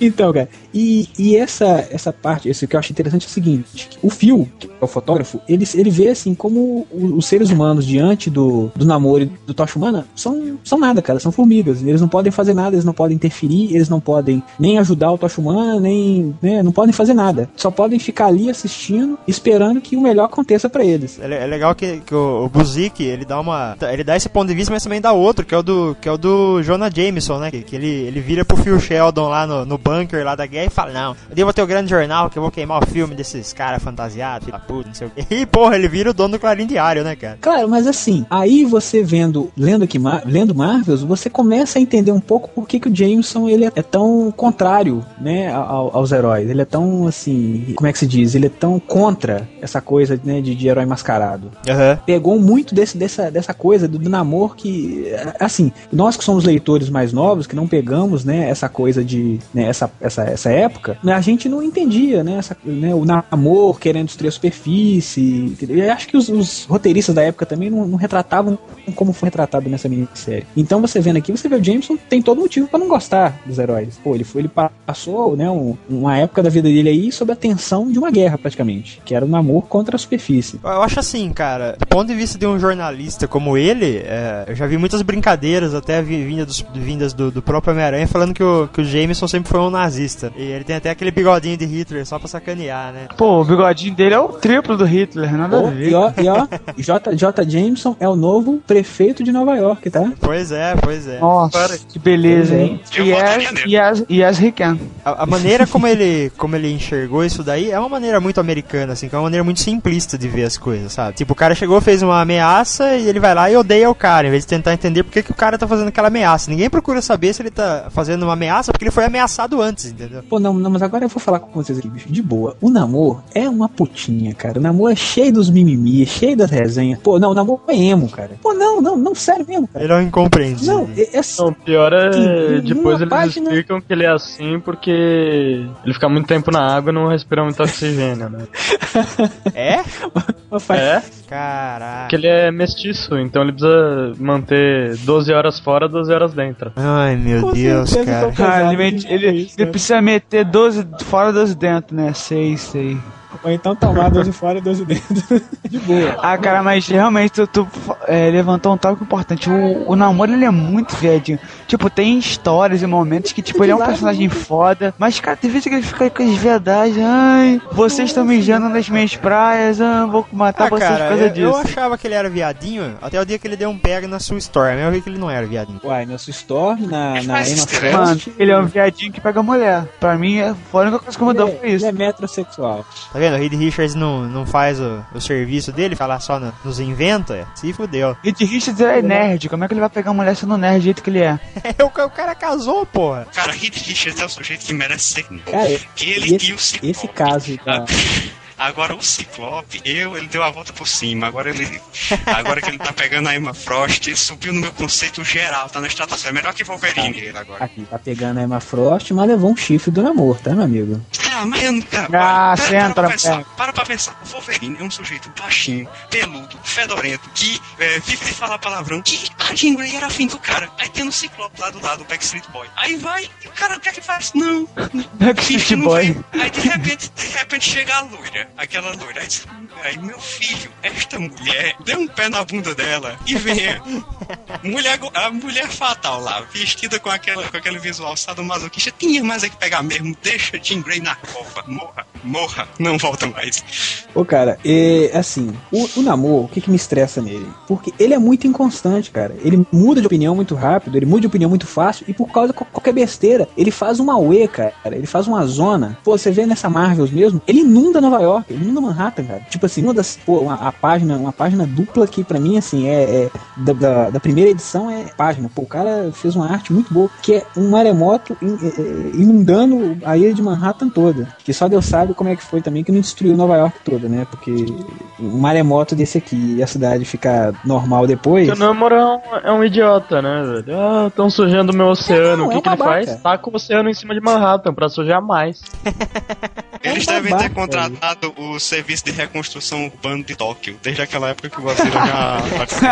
Então, cara, e, e essa, essa parte, isso que eu acho interessante é o seguinte: o Phil, que é o fotógrafo, ele, ele vê assim como os seres humanos diante do, do namoro e do Tocha Humana são, são nada, cara, são formigas. Eles não podem fazer nada, eles não podem interferir, eles não podem nem ajudar o Tocha Humana, nem. Né, não podem fazer nada. Só podem ficar ali assistindo, esperando que o melhor aconteça pra eles. É, é legal que, que o, o Buzik, ele dá uma. Ele dá esse ponto de vista, mas também dá outro, que é o do, que é o do Jonah Jameson, né? Que, que ele, ele vira pro Phil Sheldon lá no, no bunker lá da guerra e fala, não, eu vou ter o grande jornal que eu vou queimar o filme desses caras fantasiados, filho da puta, não sei o quê. E, porra, ele vira o dono do Clarim Diário, né, cara? Claro, mas assim, aí você vendo, lendo aqui, Mar- lendo Marvels, você começa a entender um pouco por que, que o Jameson ele é tão contrário, né, ao- aos heróis. Ele é tão assim, como é que se diz? Ele é tão contra essa coisa, né, de, de herói mascarado. Aham. Pegou muito desse, dessa, dessa coisa do, do namoro que, assim, nós que somos leitores mais novos, que não pegamos, né, essa coisa de, né, essa, essa, essa época, né, a gente não entendia, né, essa, né, o namoro querendo destruir a superfície. entendeu? E acho que os, os roteiristas da época também não, não retratavam como foi retratado nessa minissérie. Então você vendo aqui, você vê o Jameson tem todo motivo pra não gostar dos heróis. Pô, ele foi, ele passou, né, um- uma época da vida dele aí sob a tensão de uma guerra praticamente, que era o namoro contra a superfície. Eu acho assim, cara, do ponto de vista de um jornalista como ele, é, eu já vi muitas brincadeiras, até vi- vinda dos- vindas do, do próprio Homem-Aranha, falando que o, que o Jameson sempre foi um nazista. E ele tem até aquele bigodinho de Hitler só pra sacanear, né? Pô, o bigodinho dele é o triplo do Hitler, nada Pô, a ver. e ó, e ó, J, J. Jameson é o novo prefeito de Nova York, tá? Pois é, pois é. Nossa, que beleza, hein? E e as, e as he can. A, a maneira como ele, como ele enxergou isso daí é uma maneira muito americana, assim, que é uma maneira muito simplista de ver as coisas, sabe? Tipo, o cara chegou, fez uma ameaça e ele vai lá e odeia o cara, em vez de tentar entender por que, que o cara tá fazendo aquela ameaça. Ninguém procura saber se ele tá fazendo uma ameaça porque ele foi ameaçado antes, entendeu? Pô, não, não, mas agora eu vou falar com vocês aqui, bicho, de boa. O namoro é uma putinha, cara. O namoro é cheio dos mimimi, é cheio das resenhas. Pô, não, o namoro é emo, cara. Pô, não, não, não, sério mesmo, cara. Ele é um incompreendido. Não, é, é assim, Não, o pior é depois eles página- explicam que ele é assim porque ele fica muito tempo na água e não respira muito oxigênio, né? É? faz- É, Caraca. porque ele é mestiço, então ele precisa manter 12 horas fora, 12 horas dentro. Ai, meu Com Deus, certeza, cara. então- Cara, ele, ele, ele precisa meter 12 fora, 12 dentro, né? Sei, sei. Ou então tomar dois de fora e dois de dentro. de boa. Ah, cara, mas realmente tu, tu, é, levantou um tópico importante. O, o namoro ele é muito viadinho. Tipo, tem histórias e momentos que, tipo, ele é um personagem foda. Mas, cara, tem vezes que ele fica com as viadagens. Ai, vocês estão mijando nas minhas praias. Ah, vou matar Ah, vocês cara, por causa eu, disso. eu achava que ele era viadinho até o dia que ele deu um pega na sua Storm. Eu vi que ele não era viadinho. Uai, na sua Storm, na, na Mano, ele é um viadinho que pega mulher. Pra mim, é- foi a única coisa que mudou foi Ele isso. é metrosexual. Tá vendo? O Reed Richards não, não faz o, o serviço dele, fala só no- nos inventa. Se fudeu. Reed Richards é nerd. Como é que ele vai pegar mulher sendo nerd do jeito que ele é? o, ca- o cara casou, porra. Cara, Reed Richards é o sujeito que merece ser. Cara, Ele e esse, e o Ciclope. esse caso da, Agora o Ciclope, eu, ele deu a volta por cima. Agora ele. Agora que ele tá pegando a Emma Frost, ele subiu no meu conceito geral, tá na estratosfera. Melhor que Wolverine ele agora. aqui, tá pegando a Emma Frost, mas levou um chifre do namoro, tá, meu amigo? Ah, mas eu não. Cara, Ah, para, para, senta, pra pensar, para pra pensar. O Wolverine é um sujeito baixinho, peludo, fedorento, que é, vive de falar palavrão. Que a Jean Grey era afim do cara. Aí tem o Ciclope lá do lado, o Backstreet Boy. Aí vai, e o cara o que é que faz? Não. Backstreet Boy. Aí de repente, de repente chega a loira, aquela loira. Aí, meu filho, esta mulher, dê um pé na bunda dela e venha. Mulher, a mulher fatal lá, vestida com, aquela, com aquele visual sadomasoquista, tinha mais é que pegar mesmo. Deixa Jean Grey na copa. Morra, morra, não volta mais. Ô, cara, é, assim, o, o namoro, o que, que me estressa nele? Porque ele é muito inconstante, cara. Ele muda de opinião muito rápido, ele muda de opinião muito fácil, e por causa de qual- qualquer besteira, ele faz uma UE, cara. Ele faz uma zona. Pô, você vê nessa Marvels mesmo, ele inunda Nova York, ele inunda Manhattan, cara. Tipo assim, uma das. Pô, uma, a página, uma página dupla que pra mim, assim, é. é da, da, da primeira edição é página. Pô, o cara fez uma arte muito boa, que é um maremoto in- é, é, inundando a ilha de Manhattan toda. Que só Deus sabe como é que foi também, que não destruiu Nova York toda, né? Porque um maremoto desse aqui e a cidade ficar normal depois. Porque o Namor é um, é um idiota, né, velho? Ah, tão sujando meu oceano. Não, o que, é que ele faz? Taca o oceano em cima de Manhattan pra sujar mais. Eles um devem babaca, ter contratado o serviço de reconstrução urbana de Tóquio, desde aquela época que o Godzilla já.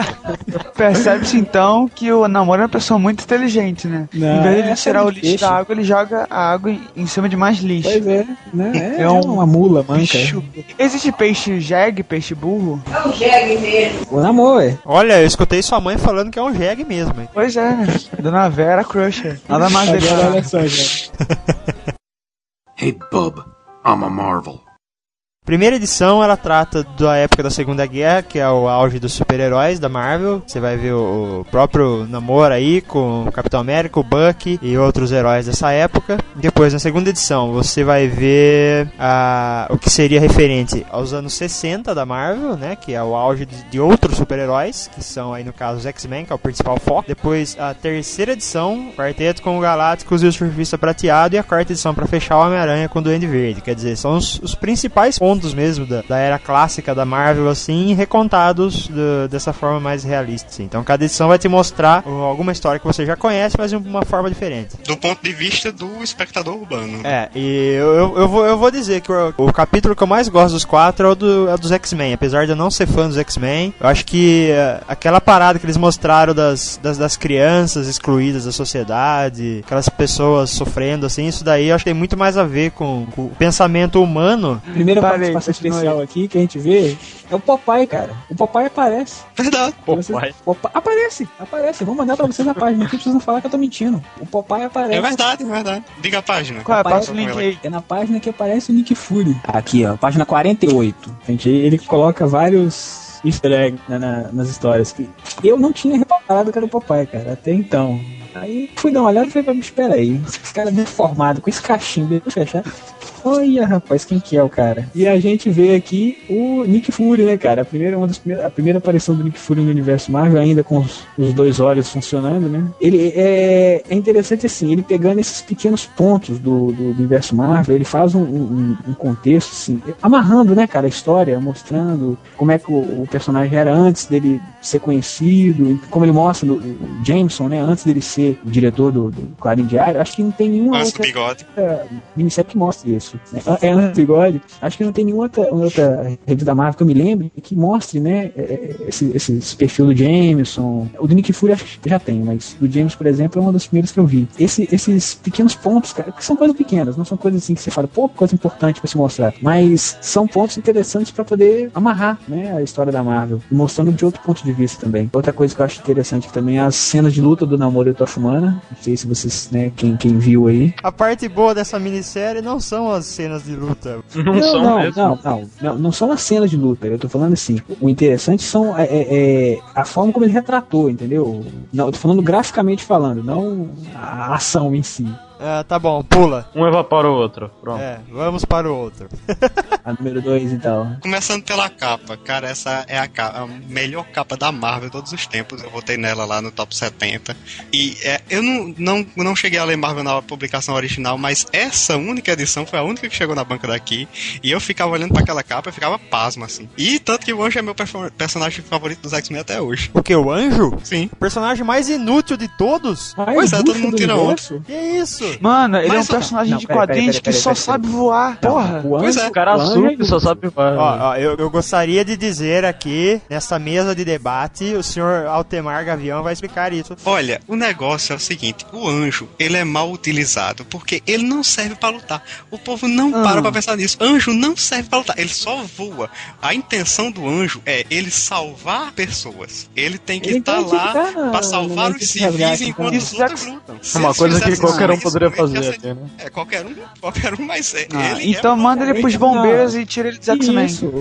Percebe-se então que o namoro é uma pessoa muito inteligente, né? Não, em vez de tirar é o lixo peixe. da água, ele joga a água em, cima de mais lixo. Pois é, né? É, É um uma mula manca. Bicho. Existe peixe jegue, peixe burro? O namoro, é. Olha, eu escutei sua mãe falando que é um jegue mesmo, hein? Pois é, né? Dona Vera Crusher. Nada mais Agora, declarar. olha só, gente. Hey, bub, I'm a marvel. Primeira edição ela trata da época da Segunda Guerra, que é o auge dos super-heróis da Marvel. Você vai ver o, próprio namoro aí com o Capitão América, o Bucky e outros heróis dessa época. Depois, na segunda edição, você vai ver ah, o que seria referente aos anos 60 da Marvel, né? Que é o auge de, de outros super-heróis, que são aí no caso os X-Men, que é o principal foco. Depois, a terceira edição, Quarteto com o Galácticos e o Surfista Prateado. E a quarta edição para fechar o Homem-Aranha com o Duende Verde. Quer dizer, são os, os principais pontos mesmo da, da era clássica da Marvel, assim, recontados do- dessa forma mais realista. assim. Então, cada edição vai te mostrar uh, alguma história que você já conhece, mas de uma forma diferente. Do ponto de vista do espectador urbano. É, e eu, eu, eu vou, eu vou dizer que o, o capítulo que eu mais gosto dos quatro é o, do, é o dos X-Men. Apesar de eu não ser fã dos X-Men, eu acho que eh, aquela parada que eles mostraram das, das, das crianças excluídas da sociedade, aquelas pessoas sofrendo, assim, isso daí eu acho que tem muito mais a ver com, com o pensamento humano. Primeira Parei, participação especial aqui que a gente vê é o Popeye, cara. O Popeye aparece. Verdade. Popeye. Popeye- aparece, aparece. Eu vou mandar pra vocês na página aqui pra vocês não falar que eu tô mentindo. O Popeye aparece. É verdade, é verdade. Diga a página. Qual é? Link aí. É na página que aparece o Nick Fury. Aqui, ó, página 48. Gente, ele coloca vários easter eggs na- na- nas histórias. Que eu não tinha reparado que era o Popeye, cara, até então. Aí fui dar uma olhada e falei, "Mas espera aí, esse cara bem formado, com esse cachimbo, fechar. Olha, rapaz, quem que é o cara? E a gente vê aqui o Nick Fury, né, cara? A primeira, uma das primeiras, a primeira aparição do Nick Fury no universo Marvel, ainda com os, os dois olhos funcionando, né? Ele é, é interessante assim, ele pegando esses pequenos pontos do, do universo Marvel, ele faz um, um- um contexto, assim, amarrando, né, cara, a história, mostrando como é que o, o personagem era antes dele ser conhecido, como ele mostra no, Jameson, né, antes dele ser o diretor do, do Clarim Diário, acho que não tem nenhuma do outra bigode. outra minissérie que mostre isso. Né? É do bigode. Acho que não tem nenhuma outra, outra revista da Marvel que eu me lembre que mostre, né, é, é, esse, esse, perfil do Jameson. O do Nick Fury acho que já tem, mas do James, por exemplo, é uma das primeiras que eu vi. Esse- esses pequenos pontos, cara, que são coisas pequenas, não são coisas assim que você fala, pô, coisa importante pra se mostrar. Mas são pontos interessantes pra poder amarrar, né, a história da Marvel. Mostrando de outro ponto de vista também. Outra coisa que eu acho interessante também é as cenas de luta do Namoro e Tocha Humana. Não sei se vocês, né, quem, quem viu aí. A parte boa dessa minissérie não são as cenas de luta. Não, Não, são não, mesmo. não, não, não, não são as cenas de luta. Eu tô falando assim. O interessante são é, é, é, a forma como ele retratou, entendeu? Não, eu tô falando graficamente falando, não a ação em si. Ah, tá bom, pula. Um evapora o outro. Pronto. É, vamos para o outro. A número 2 então. Começando pela capa, cara, essa é a, ca- a melhor capa da Marvel de todos os tempos. Eu votei nela lá no top 70. E é, eu não, não, não cheguei a ler Marvel na publicação original, mas essa única edição foi a única que chegou na banca daqui. E eu ficava olhando pra aquela capa e ficava pasmo, assim. E tanto que o Anjo é meu personagem favorito dos X-Men até hoje. O que, o anjo? Sim. O personagem mais inútil de todos? Ah, Pois é, todo mundo do tira universo? Que isso? Mano, ele Mas, é um personagem não, de peraí, quadrinhos que só sabe voar. Porra. O Pois anjo, é. O cara o anjo azul que só sabe voar. Ó, ó, eu, eu gostaria de dizer aqui, nessa mesa de debate, o senhor Altemar Gavião vai explicar isso. Olha, o negócio é o seguinte: o anjo, ele é mal utilizado porque ele não serve pra lutar. O povo não Ah. para pra pensar nisso. Anjo não serve pra lutar, ele só voa. A intenção do anjo é ele salvar pessoas. Ele tem que estar que lá na- pra salvar os civis resgate, enquanto então. os outros lutam. É uma coisa que qualquer um isso, poderia fazer aqui, né? É, qualquer um, qualquer um, mas é, Ah, ele então é manda ele pros Não. bombeiros e tira ele dos X-Men. Isso.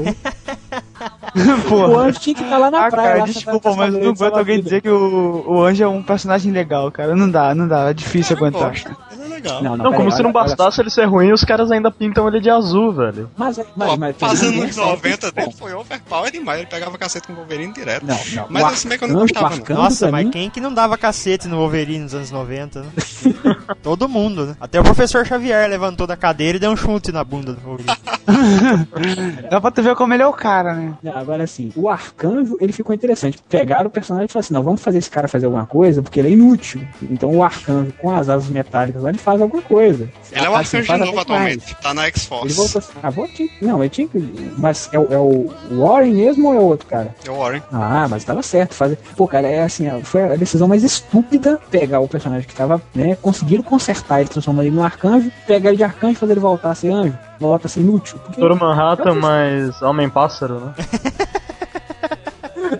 O anjo tinha que estar lá na Ah, praia. cara, desculpa, mas não aguento alguém vida. dizer que o, o Anjo é um personagem legal, cara. Não dá, não dá. É difícil Eu aguentar. gosto. É legal. Não, não, Não, como se não olha- olha bastasse ele ser ruim, os caras ainda pintam ele de azul, velho. Mas, mas, Pô, mas, fazendo mas- nos 90 dele foi overpower demais. Ele pegava cacete com o Wolverine direto. Não, não. Mas esse meio que eu não gostava, não. Nossa, mas mim, quem que não dava cacete no Wolverine nos anos 90, né? Todo mundo, né? Até o professor Xavier levantou da cadeira e deu um chute na bunda do Wolverine. Dá pra tu ver como ele é o cara, né? Não, Agora assim, o arcanjo ele ficou interessante. Pegaram o personagem e falaram assim: não, vamos fazer esse cara fazer alguma coisa, porque ele é inútil. Então o arcanjo com as asas metálicas lá, ele faz alguma coisa. Ele é o Assim, arcanjo faz novo atualmente. Tá na Ele X-Force. voltou assim, ah, vou te... Não, ele tinha que. Mas é, o- é o Warren mesmo ou é outro cara? É o Warren. Ah, mas tava certo. Fazer... Pô, cara, é assim, foi a decisão mais estúpida pegar o personagem que tava, né? Conseguiram consertar ele, transformando ele num arcanjo, pegar ele de arcanjo e fazer ele voltar a ser anjo. Volta a ser inútil. Porque... Doutor Manhattan, mas Homem-Pássaro, né?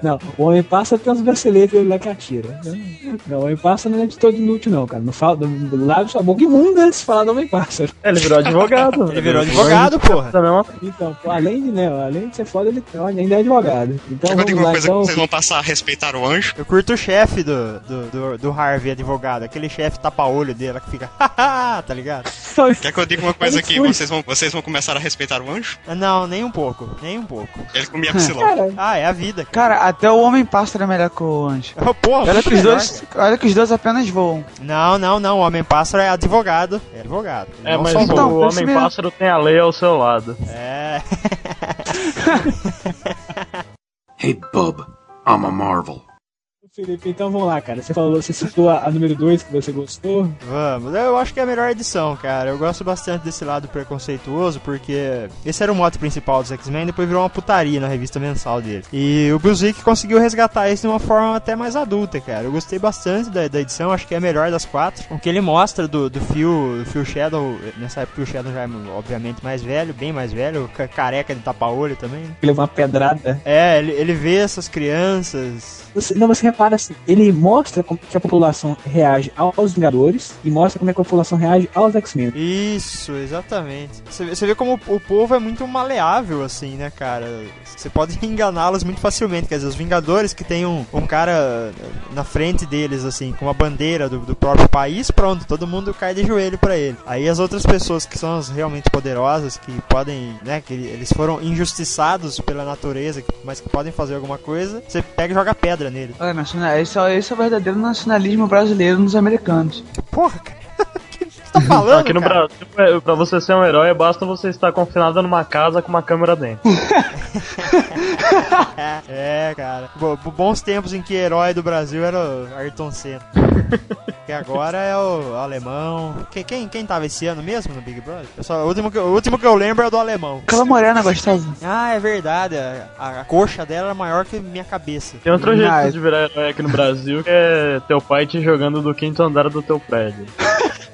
Não, o homem passa tem uns braceletes lá que atira. Não, o homem passa não é de todo inútil, não, cara. Não fala, lave sua boca imunda se falar do homem pássaro. É, ele virou advogado. Ele virou advogado, porra. Mesma... Então, pô, além de, né, além de ser foda, ele ainda é advogado. Então, Eu vamos lá, coisa então. que vocês vão passar a respeitar o anjo. Eu curto o chefe do, do, do, do Harvey, advogado. Aquele chefe tapa-olho dele que fica, haha, tá ligado? Quer que eu diga uma coisa Ele aqui? Vocês vão, vocês vão começar a respeitar o anjo? Não, nem um pouco, nem um pouco. Ele comia psilão. Ah, é a vida. Cara, até o Homem Pássaro é melhor que o Anjo. Porra, olha, que os dois, olha que os dois apenas voam. Não, não, não. O Homem-Pássaro é advogado. É advogado. É, Não mas só o voa. Homem-Pássaro tem a lei ao seu lado. É. Hey, bub, I'm a marvel. Felipe, então vamos lá, cara. Você falou, você citou a, a número 2 que você gostou. Vamos, eu acho que é a melhor edição, cara. Eu gosto bastante desse lado preconceituoso, porque esse era o mote principal dos X-Men, depois virou uma putaria na revista mensal dele. E o Buzik conseguiu resgatar isso de uma forma até mais adulta, cara. Eu gostei bastante da, da edição, acho que é a melhor das quatro. O que ele mostra do, do Phil, do Phil Shadow, nessa época o Shadow já é, obviamente, mais velho, bem mais velho, ca- careca de tapa-olho também. Ele levou uma pedrada. É, ele, ele vê essas crianças. Você, não, você repara assim, ele mostra como que a população reage aos Vingadores e mostra como é que a população reage aos X-Men. Isso, exatamente. Você vê, você vê como o povo é muito maleável, assim, né, cara? Você pode enganá-los muito facilmente. Quer dizer, os Vingadores que tem um, um cara na frente deles, assim, com uma bandeira do, do próprio país, pronto, todo mundo cai de joelho pra ele. Aí as outras pessoas que são as realmente poderosas, que podem, né, que eles foram injustiçados pela natureza, mas que podem fazer alguma coisa, você pega e joga pedra nele. Olha, nacional, esse, é, esse é o verdadeiro nacionalismo brasileiro nos americanos. Porra, cara. Tá falando, Aqui no cara? Brasil, é, pra você ser um herói, basta você estar confinado numa casa com uma câmera dentro. é, cara. Bo- bo- bons tempos em que herói do Brasil era o Ayrton Senna. que agora é o alemão. Que- quem, quem tava esse ano mesmo no Big Brother? Eu só- o, último que, eu- o último que eu lembro é o do alemão. Aquela morena gostosa. Ah, é verdade. A, a coxa dela era maior que minha cabeça. Tem outro jeito Ah, de virar herói aqui no Brasil, que é teu pai te jogando do quinto andar do teu prédio.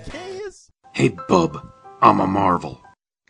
Hey, bub, I'm a marvel.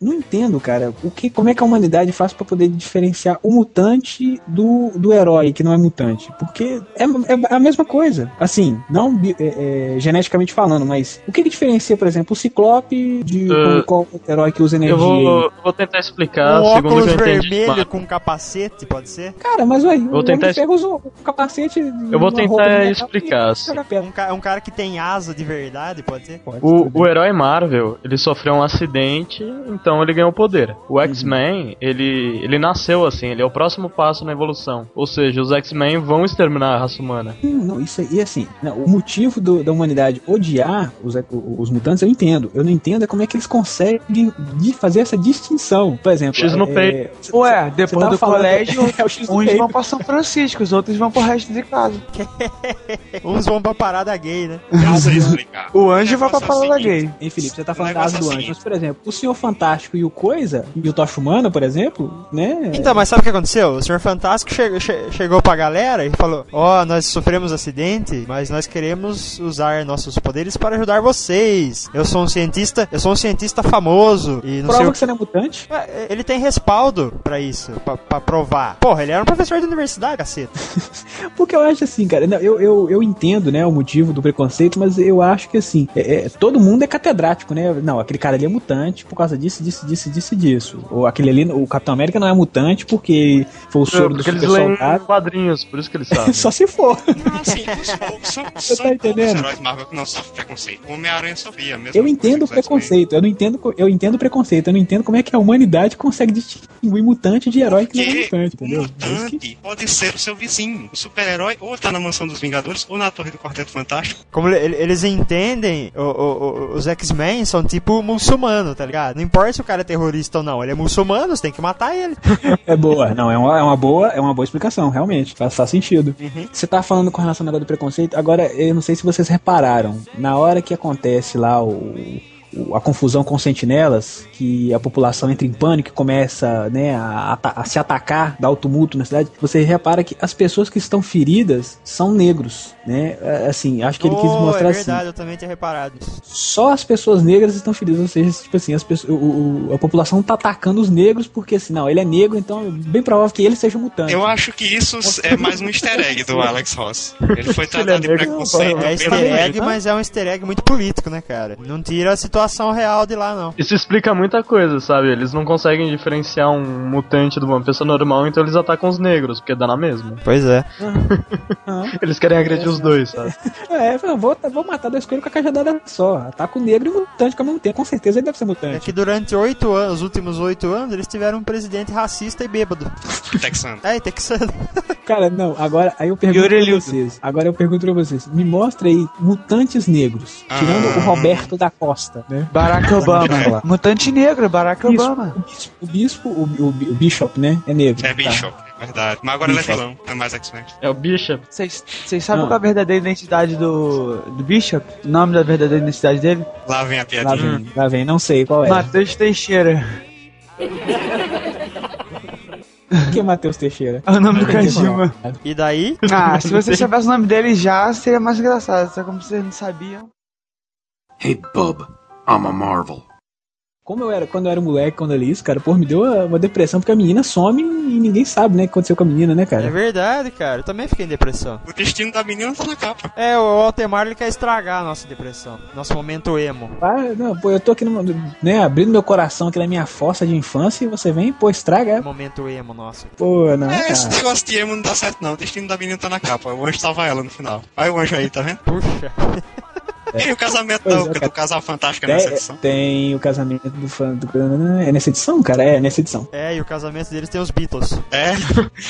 Não entendo, cara, o que, como é que a humanidade faz pra poder diferenciar o mutante do, do herói que não é mutante? Porque é, é a mesma coisa. Assim, não é, é, geneticamente falando, mas o que, que diferencia, por exemplo, o Ciclope de Uh, qual herói que usa energia? Eu vou, vou tentar explicar um segundo o óculos que eu entendi. vermelho Marco. com um capacete, pode ser? Cara, mas aí, Vou o tentar Ferro usa um capacete. Eu vou tentar explicar. e pedra. Um, ca- um cara que tem asa de verdade, pode ser? O, o herói Marvel, ele sofreu um acidente, então ele ganhou poder. O X-Men, ele, ele nasceu assim, ele é o próximo passo na evolução. Ou seja, os X-Men vão exterminar a raça humana. Não, não, isso aí, assim, não, o motivo do- da humanidade odiar os, os mutantes eu entendo. Eu não entendo é como é que eles conseguem de fazer essa distinção. Por exemplo, X no é, peito. Ué, depois tava do falando- colégio, É uns vão pra São Francisco, os outros vão pro resto de casa. Uns vão pra parada gay, né? Eu sei explicar. O anjo vai pra é parada seguinte, gay. Hein, Felipe, você tá falando da asa do é o anjo. Mas, por exemplo, o Senhor Fantástico e o Coisa, e o Tocha Humana, por exemplo, né? Então, mas sabe o que aconteceu? O Senhor Fantástico che che chegou pra galera e falou: Ó, nós sofremos acidente, mas nós queremos usar nossos poderes para ajudar vocês. Eu sou um cientista, eu sou um cientista famoso e não sei Prova o que você não é mutante. É, Ele tem respaldo pra isso, pra, pra provar. Porra, ele era um professor de universidade, caceta. Porque eu acho assim, cara, não, eu, eu, eu entendo, né, o motivo do preconceito, mas eu acho que assim, é, é, todo mundo é catedrático, né? Não, aquele cara ali é mutante por causa disso, disso, disso, disso e disso. Ou aquele ali, o Capitão América não é mutante porque foi o soro do Porque eles super leem soldado. quadrinhos, por isso que eles sabem. Só se for. Não, assim, os poucos, são, Você são tá entendendo? heróis Marvel que não sofrem preconceito. O Homem-Aranha sofria mesmo. Eu entendo o preconceito, eu não entendo, eu entendo o preconceito, eu não entendo como é que a humanidade consegue distinguir mutante de herói que não é mutante, o entendeu? É isso que- mutante pode ser o seu vizinho. O super-herói ou tá na mansão dos Vingadores ou na torre do Quarteto Fantástico. Como ele- eles entendem, o- o- o- os X-Men são tipo muçulmano, tá ligado? Não importa se o cara é terrorista ou não, ele é muçulmano, você tem que matar ele. É boa, não, é uma, é uma boa, é uma boa explicação, realmente, faz, faz sentido. Uhum. Você tá falando com relação ao negócio do preconceito, agora eu não sei se vocês repararam, na hora que acontece lá o, o- a confusão com sentinelas, que a população entra em pânico e começa né, a, a se atacar, dar o tumulto na cidade, você repara que as pessoas que estão feridas são negros, né? É, Assim, acho que ele quis Oh, mostrar é assim. verdade, eu também tinha reparado. Só as pessoas negras estão feridas, ou seja, tipo assim, as pessoas, o- o- a população tá atacando os negros porque assim, não, ele é negro, então é bem provável que ele seja um mutante. Eu acho que isso é mais um easter egg do Alex Ross. Ele foi tratado de preconceito. É easter egg, mas é um easter egg muito político, né, cara? Não tira a situação real de lá, não. Isso explica muita coisa, sabe? Eles não conseguem diferenciar um mutante de uma pessoa normal, então eles atacam os negros, porque dá na mesma. Pois é. Eles querem agredir os dois, sabe? É, eu vou, vou matar dois coelhos com a cajadada só. Ataca o negro e o mutante ao mesmo tempo. Com certeza ele deve ser É mutante. que durante oito anos, os últimos oito anos, eles tiveram um presidente racista e bêbado. Texano. É, texano. Cara, não, agora aí eu pergunto pra vocês. Agora eu pergunto pra vocês. Me mostra aí mutantes negros. Tirando Ah. o Roberto da Costa, né? Barack Obama. Mutante negro, Barack Isso, Obama. O bispo, o, bispo o, o, o Bishop, né? É negro. É Bishop, é verdade. Mas agora ele é vilão, é mais X-Men. É o Bishop. Vocês sabem Ah. qual é a verdadeira identidade do, do Bishop? O nome da verdadeira identidade dele? Lá vem a Lá piadinha. vem, lá vem, não sei qual é. Matheus Teixeira. O que é Matheus Teixeira? É o nome do Kajima. E daí? Ah, se você soubesse o nome dele já, seria mais engraçado. Só como vocês não sabiam. Hey, bub, I'm a marvel. Como eu era, quando eu era moleque, quando eu li isso, cara, pô, me deu uma, depressão, porque a menina some e ninguém sabe, né, o que aconteceu com a menina, né, É cara? verdade, cara. Eu também fiquei em depressão. O destino da menina tá na capa. É, o Altemar ele quer estragar a nossa depressão. Nosso momento emo. Ah, não, pô, eu tô aqui, numa, né, abrindo meu coração aqui na minha fossa de infância e você vem, pô, estraga. Momento emo nosso. Pô, não, É, esse cara. negócio de emo não dá certo não. O destino da menina tá na capa. O anjo salva ela no final. Olha o anjo aí, tá vendo? Puxa. E o casamento Pois da é, do casal fantástico nessa Tem, edição. tem o casamento do fã do. É nessa edição, cara? É, nessa edição. É, e o casamento deles tem os Beatles. É,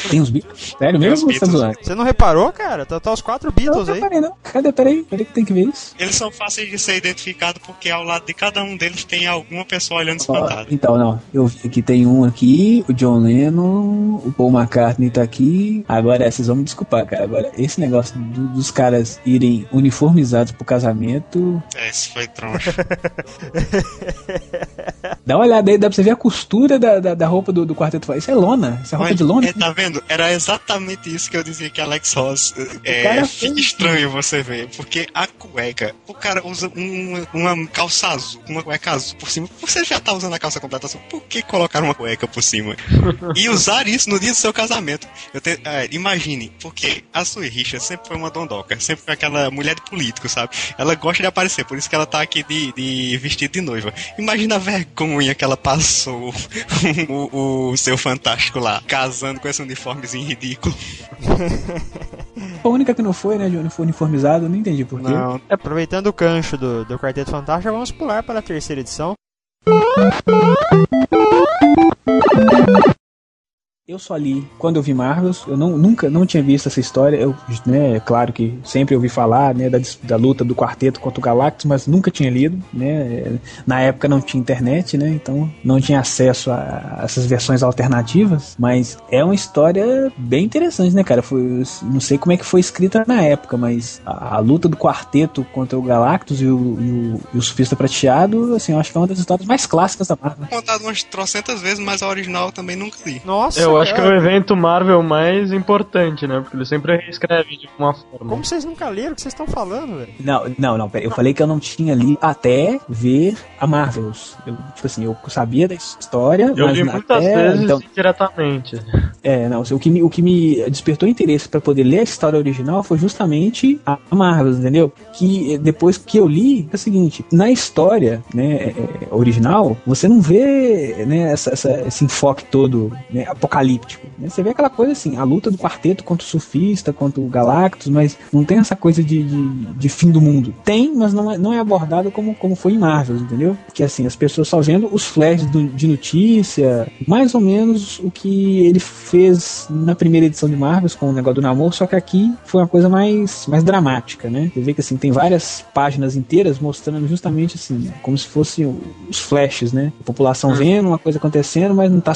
Tem os Beatles. Sério Tem mesmo? Você Beatles. zoando? Você não reparou, cara? Tá, tá os quatro Beatles não aí. reparei, não. Cadê? Peraí, peraí que tem que ver isso. eles são fáceis de ser identificados porque ao lado de cada um deles tem alguma pessoa olhando Ó, espantado. então, não. Eu vi que tem um aqui, o John Lennon, o Paul McCartney tá aqui. Agora, é, vocês vão me desculpar, cara. Agora, esse negócio do- dos caras irem uniformizados pro casamento. É, Esse foi troncho. Dá uma olhada aí, dá pra você ver a costura da, da, da roupa do, do quarteto. Isso é lona. Isso é roupa Olha, de lona. é, tá vendo? Era exatamente isso que eu dizia que Alex Ross é, cara fez- estranho você ver, porque a cueca, o cara usa um- uma calça azul, uma cueca azul por cima. Você já tá usando a calça completa azul, por que colocar uma cueca por cima? e usar isso no dia do seu casamento. Eu te- é, imagine, porque a Sue Richard sempre foi uma dondoca, sempre foi aquela mulher de político, sabe? Ela gosta de aparecer, por isso que ela tá aqui de, de vestido de noiva. Imagina a vergonha que ela passou o, o seu fantástico lá, casando com esse uniformezinho ridículo. A única que não foi, né, de uniforme- uniformizado, não entendi por quê. Não. Aproveitando o gancho do, do Quarteto Fantástico, vamos pular para a terceira edição. Eu só li quando eu vi Marvels, eu não, nunca não tinha visto essa história. Eu, né, é claro que sempre ouvi falar, né, da, da luta do quarteto contra o Galactus, mas nunca tinha lido, né? Na época não tinha internet, né? Então não tinha acesso a, a essas versões alternativas, mas é uma história bem interessante, né, cara? Foi, não sei como é que foi escrita na época, mas a, a luta do quarteto contra o Galactus e o, e o, e o Surfista Prateado, assim, eu acho que é uma das histórias mais clássicas da Marvel. Contado umas trocentas vezes, mas a original eu também nunca li. Nossa, Eu acho que é o evento Marvel mais importante, né? Porque ele sempre reescreve de uma forma. Como vocês nunca leram o que vocês estão falando, velho? Não, não, não, pera. Eu falei que eu não tinha lido até ver a Marvels. Eu, tipo assim, eu sabia da história, Eu mas li muitas até, vezes então, diretamente. é, não, o que me, o que me despertou interesse pra poder ler a história original foi justamente a Marvels, entendeu? Que eh, depois que eu li, é o seguinte, na história, né, é, é, original, você não vê, né, essa, essa- esse enfoque todo, né, apocalíptico. né? Você vê aquela coisa assim, a luta do quarteto contra o surfista, contra o Galactus, mas não tem essa coisa de, de, de fim do mundo. Tem, mas não é, não é abordado como, como foi em Marvels, entendeu? Que assim, as pessoas só vendo os flashes do- de notícia, mais ou menos o que ele fez na primeira edição de Marvels com o negócio do namoro, só que aqui foi uma coisa mais, mais dramática, né? Você vê que assim, tem várias páginas inteiras mostrando justamente assim, como se fossem os flashes, né? A população vendo uma coisa acontecendo, mas não tá,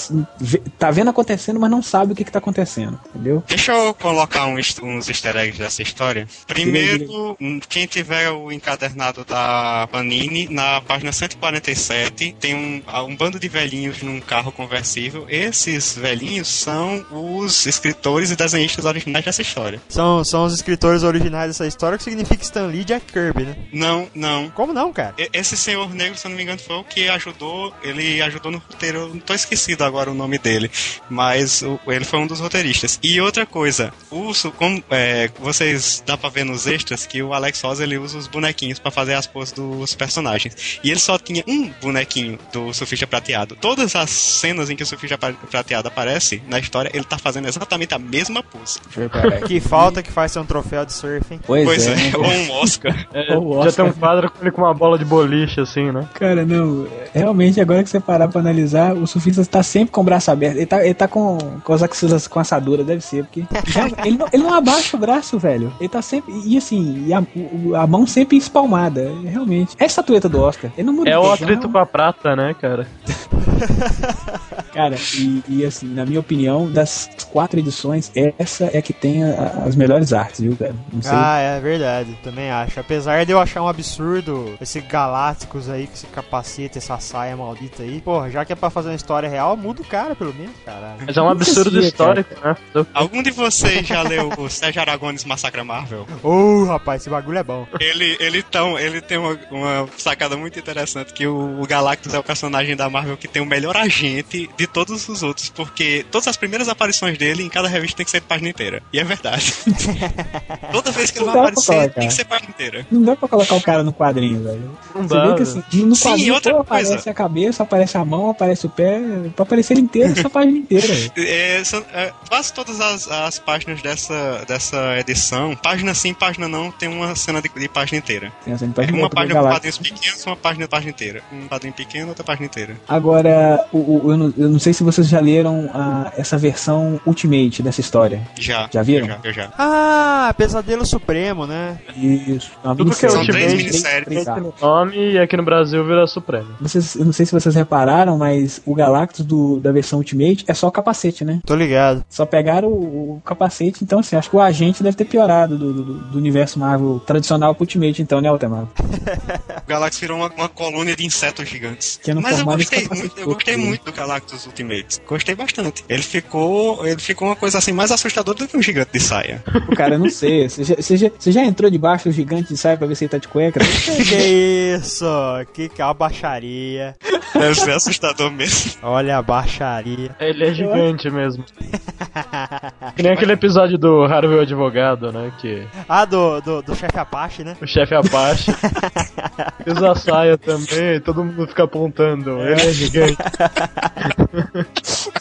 tá vendo acontecer acontecendo, mas não sabe o que, que tá acontecendo, entendeu? Deixa eu colocar um est- uns easter eggs dessa história. Primeiro, hum, quem tiver o encadernado da Panini, na página 147, tem um, um bando de velhinhos num carro conversível. Esses velhinhos são os escritores e desenhistas originais dessa história. São, são os escritores originais dessa história, que significa Stan Lee e Jack Kirby, né? Não, não. Como não, cara? Esse senhor negro, se eu não me engano, foi o que ajudou. Ele ajudou no roteiro. Eu não tô esquecido agora o nome dele. Mas o- ele foi um dos roteiristas. E outra coisa, o, como, é, vocês dá pra ver nos extras que o Alex Ross ele usa os bonequinhos pra fazer as poses dos personagens. E ele só tinha um bonequinho do surfista prateado. Todas as cenas em que o surfista pra- prateado aparece na história, ele tá fazendo exatamente a mesma pose. que falta que faz ser um troféu de surf, hein? Pois, Pois é. é, né? ou um Oscar. É, O já Oscar. tem um quadro com ele com uma bola de boliche, assim, né? Cara, não, realmente agora que você parar pra analisar, o surfista tá sempre com o braço aberto. Ele tá, ele tá com, com as axilas com assadura, deve ser, porque. já- ele, não, ele não abaixa o braço, velho. Ele tá sempre. E assim, e a, a mão sempre espalmada. Realmente. É a estatueta do Oscar. Ele não muda É o atrito com a prata, né, cara? Cara, e, e, assim, na minha opinião, das quatro edições, essa é que tem a- as melhores artes, viu, velho? Não sei. Ah, é verdade, também acho. Apesar de eu achar um absurdo esse Galácticos aí, com esse capacete, essa saia maldita aí, porra, já que é pra fazer uma história real, muda o cara, pelo menos, caralho. Mas é um absurdo histórico, né? Algum de vocês já leu o Sérgio Aragones Massacra Marvel? Ô, rapaz, esse bagulho é bom. Ele, ele, tão, ele tem uma, uma sacada muito interessante que o, o Galactus é o personagem da Marvel que tem o melhor agente de todos os outros, porque todas as primeiras aparições dele em cada revista tem que ser página inteira. E é verdade. Toda vez que ele vai aparecer, colocar. tem que ser página inteira. Não dá pra colocar o cara no quadrinho, velho. Não Você dá, vê que assim, no Sim, quadrinho outra ou aparece coisa. a cabeça, aparece a mão, aparece o pé. Pra aparecer ele inteiro, essa página inteira. Velho. É, são- é, quase todas as, as páginas dessa, dessa edição, página sim, página não, tem uma cena de, de página inteira. Tem É página uma outra página com quadrinhos pequenos, uma página página inteira. Um quadrinho pequeno, outra página inteira. Agora, o, o- eu, não, eu não sei se vocês já leram a- essa versão Ultimate dessa história. Já. Já viram? Eu já, eu já. Ah, Pesadelo Supremo, né? Isso. Uma Tudo que é. São três Ultimate, minisséries. Três no nome e aqui no Brasil vira Supremo. Vocês, eu não sei se vocês repararam, mas o Galactus do, da versão Ultimate é só o capacete, né? Tô ligado. Só pegaram o, o capacete, então assim, acho que o agente deve ter piorado do, do, do universo Marvel tradicional pro Ultimate, então, né, Altemar? O Galactus virou uma, uma colônia de insetos gigantes. Que é Mas eu gostei muito, eu gostei muito do Galactus Ultimate. Gostei bastante. Ele ficou. Ele ficou uma coisa assim mais assustadora do que um gigante de saia. Pô, cara, eu não sei. Você já, você já, você já entrou debaixo do gigante de saia pra ver se ele tá de cueca? que isso? Que que é uma baixaria. Deve ser assustador mesmo. Olha a baixaria. Ele é gigante mesmo. Que nem aquele episódio do Harvey o Advogado, né? Que Ah, do, do, do chefe Apache, né? o chefe Apache usa a saia também, todo mundo fica apontando. Ele é gigante.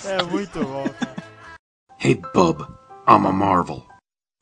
É muito bom, cara. Hey, Bub, I'm a Marvel.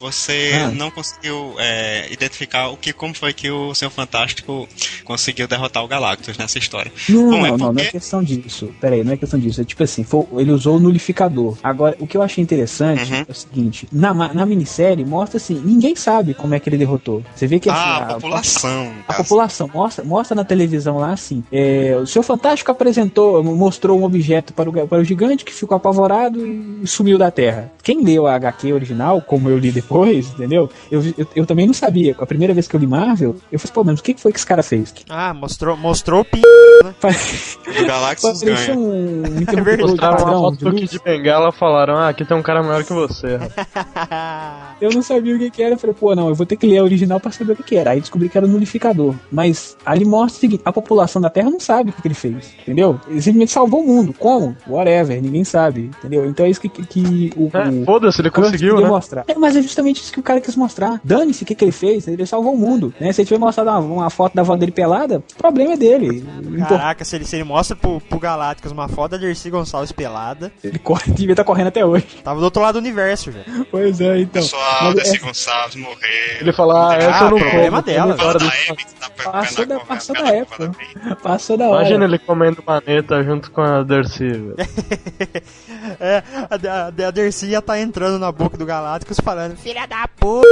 Você Ah. não conseguiu é, identificar o que, como foi que o Senhor Fantástico conseguiu derrotar o Galactus nessa história. Não, Bom, é não, não, não é porque- questão disso. Pera aí, não é questão disso. É tipo assim, foi- ele usou o nulificador. Agora, o que eu achei interessante Uhum. é o seguinte: na, na minissérie mostra assim, ninguém sabe como é que ele derrotou. Você vê que assim, Ah, a população. no A caso. população mostra, mostra na televisão lá assim. é, o Senhor Fantástico apresentou, mostrou um objeto para o, para o gigante que ficou apavorado e sumiu da Terra. Quem leu a HQ original, como eu li depois, entendeu? Eu, eu, eu também não sabia. A primeira vez que eu li Marvel, eu falei, pô, mas o que que foi que esse cara fez? Ah, mostrou, mostrou o p. O Galactus Parecia ganha. um interruptor de Mostraram uma foto de do. Kid Bengala falaram: Ah, aqui tem um cara maior que você. Eu não sabia o que, que era. Eu falei, pô, não, eu vou ter que ler a original pra saber o que, que era. Aí descobri que era o nulificador. Mas ali mostra o seguinte: a população da Terra não sabe o que, que ele fez. Entendeu? Ele simplesmente salvou o mundo. Como? Whatever, ninguém sabe. Entendeu? Então é isso que, que, que o. É, o Foda-se, ele conseguiu, né? mostrar. É, mas é justamente isso que o cara quis mostrar. Dane-se o que, que ele fez. Ele salvou o mundo. Né? Se ele tiver mostrado uma, uma foto da avó dele pelada, o problema é dele. O impor- Caraca, se ele, se ele mostra pro, pro Galácticos uma foto da Dercy Gonçalves pelada, Ele corre, devia estar correndo até hoje. tava do outro lado do universo já. Pois é, então. Pessoal, Mas Desi é- Gonçalves morreu. Ele fala: Ah, essa Ah, eu não problema como. dela. Fora Da que tá Passou da, passou da época. Passou da hora. Imagina ele comendo maneta junto com a Dercy, velho. É, a, a, a Dercy ia tá entrando na boca do Galácticos falando, filha da puta.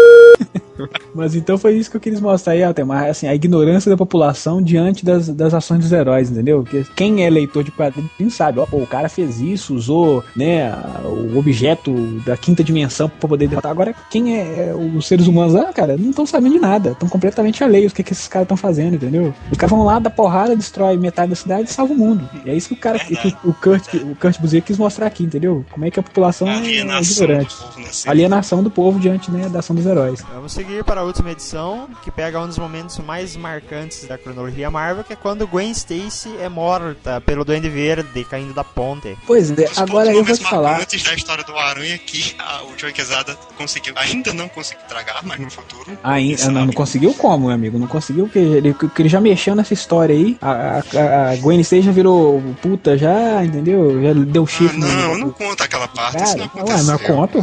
Mas então foi isso que eu quis mostrar aí, Altemar. Assim, a ignorância da população diante das, das ações dos heróis, entendeu? Porque quem é leitor de quadrinhos sabe, ó, pô, o cara fez isso, usou, né, a- o objeto da quinta dimensão pra poder derrotar. Agora, quem é, é os seres humanos lá, cara, não estão sabendo de nada. Estão completamente alheios do que, que esses caras estão fazendo, entendeu? Os caras vão lá, dá porrada, destrói metade da cidade e salva o mundo. E é isso que o cara, que, que o Kurt, o Kurt Busiek quis mostrar aqui, entendeu? Como é que a população é Alienação ignorante. do povo, né? Alienação do povo diante, né, da ação dos heróis. Vamos seguir para a última edição, que pega um dos momentos mais marcantes da cronologia Marvel, que é quando Gwen Stacy é morta pelo Duende Verde caindo da ponte. Pois é, agora eu vou te falar. Antes da história do Aranha que a- o Joey Quesada conseguiu, ainda não conseguiu tragar, mas no futuro. Ainda não, não conseguiu como, meu amigo? Não conseguiu porque ele, porque ele já mexeu nessa história aí. A, a, a Gwen Stacy já virou puta, já, entendeu? Já deu chifre. no- Não, não conta aquela parte, isso não Cara, ué, aconteceu. mas conto.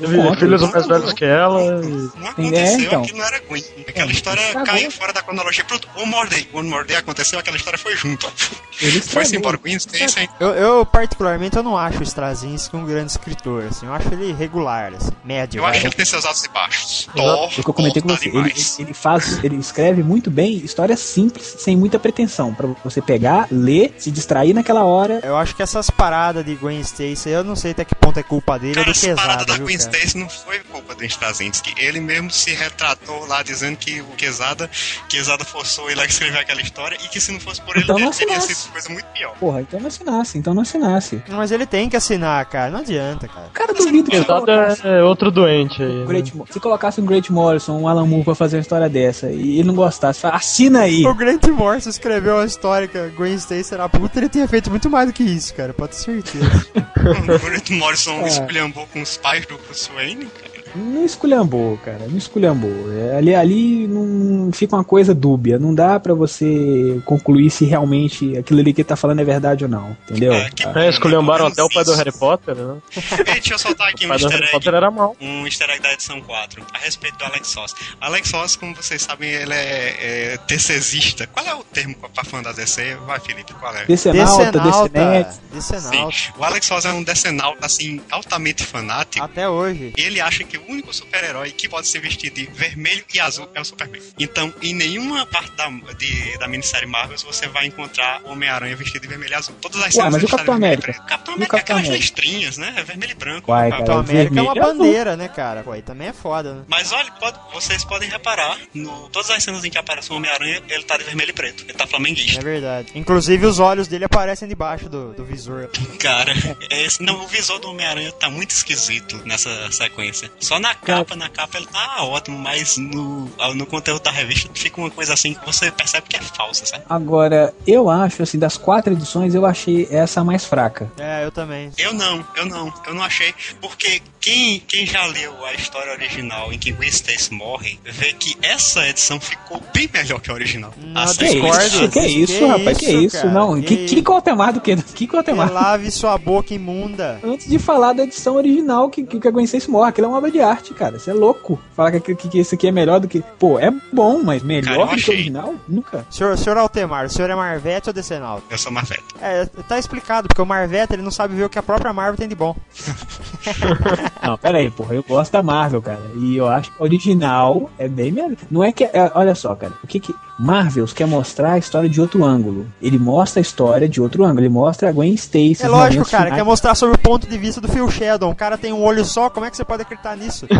Eu conto. filhos mais velhos que ela. e- Não Tem- aconteceu, é, então. aquilo não era Gwen. Aquela história Estragou. caiu fora da cronologia. Pronto, One More Day. One More Day aconteceu, aquela história foi junto. Ele Foi estragou. embora Gwen Stacy. Eu, eu, particularmente, eu não acho o Straczynski um grande escritor, assim, eu acho ele regular, assim, médio. Eu acho que ele tem seus altos e baixos. Thor, O que eu comentei com você, ele, ele faz, ele escreve muito bem histórias simples, sem muita pretensão, Pra você pegar, ler, se distrair naquela hora. Eu acho que essas paradas de Gwen Stacy, eu não sei até que ponto é culpa dele Cara, ou do essa parada Quesada, da viu, Gwen cara? Stacy não foi culpa do Straczynski. Ele mesmo se retratou lá dizendo que o Quesada, Quesada forçou ele a escrever aquela história e que se não fosse por ele, Então não ele teria sido coisa muito pior. Porra, então não assinasse, então não assinasse. Mas ele tem que assinar, cara, não adianta, cara. O cara duvido que Pesado colocasse, é outro doente aí. né? Great Mo- se colocasse um Great Morrison, um Alan Moore pra fazer uma história dessa e ele não gostasse, fala, assina aí. O Grant Morrison escreveu a história que a Gwen Stacy era puta, ele tinha feito muito mais do que isso, cara, pode ter certeza. o Grant Morrison É. esculhambou com os pais do Bruce Wayne, cara. Não esculhambou, cara, não esculhambou. É, ali, ali não fica uma coisa dúbia, não dá pra você concluir se realmente aquilo ali que ele tá falando é verdade ou não, entendeu? É, que- É, esculhambaram até o pai do Harry Potter, né? Ei, deixa eu soltar aqui um easter Harry egg. Potter era mal. Um easter egg da edição 4, a respeito do Alex Soss. Alex Soss, como vocês sabem, ele é, é DCzista. Qual é o termo pra fã da DC? Vai, Felipe, qual é? Decenalta, Decenete. Decenalta, Sim. O Alex Soss é um decenalta, assim, altamente fanático. até hoje. Ele acha que o único super-herói que pode ser vestido de vermelho e azul é o Superman. Então, em nenhuma parte da, de- da minissérie Marvel você vai encontrar o Homem-Aranha vestido de vermelho e azul. Todas as Ué, cenas mas o Capitão América? preto. O Capitão E o América é Capitão aquelas América? listrinhas, né? É vermelho e branco. Vai, Capitão cara, América é uma bandeira, né, cara? Pô, aí também é foda, né? Mas olha, pode- vocês podem reparar, no, todas as cenas em que aparece o Homem-Aranha, ele tá de vermelho e preto. Ele tá É flamenguista. verdade. Inclusive os olhos dele aparecem debaixo do, do visor. Cara, é esse, não, o visor do Homem-Aranha tá muito esquisito nessa sequência. Só na capa, na capa ele tá ótimo, mas no, no conteúdo da revista fica uma coisa assim que você percebe que é falsa, sabe? Agora, eu acho, assim, das quatro edições, eu achei essa a mais fraca. É, eu também. Eu não, eu não, eu não achei, porque quem, quem já leu a história original em que Gwen Stacy morre, vê que essa edição ficou bem melhor que a original. Não, As Que isso, que isso, Que rapaz, que isso, isso, cara, não. que Que, que Cotemar do que? Que Cotemar? Lave sua boca imunda. Antes de falar da edição original que, que a Gwen Stacy morre, aquilo é uma obra de arte, cara. Você é louco. Falar que, que, que isso aqui é melhor do que. Pô, é bom, mas Cara, melhor do que o original? Nunca. Senhor, senhor Altemar, o senhor é Marvete ou Decenalto? Eu sou Marvete. É, tá explicado, porque o Marvete ele não sabe ver o que a própria Marvel tem de bom. Não, pera aí, porra. Eu gosto da Marvel, cara. E eu acho que a original é bem melhor. Não é que. é- olha só, cara. O que que. Marvels quer mostrar a história de outro ângulo. Ele mostra a história de outro ângulo. Ele mostra a Gwen Stacy. É lógico, cara, finais. quer mostrar sobre o ponto de vista do Phil Shadow. O cara tem um olho só, como é que você pode acreditar nisso?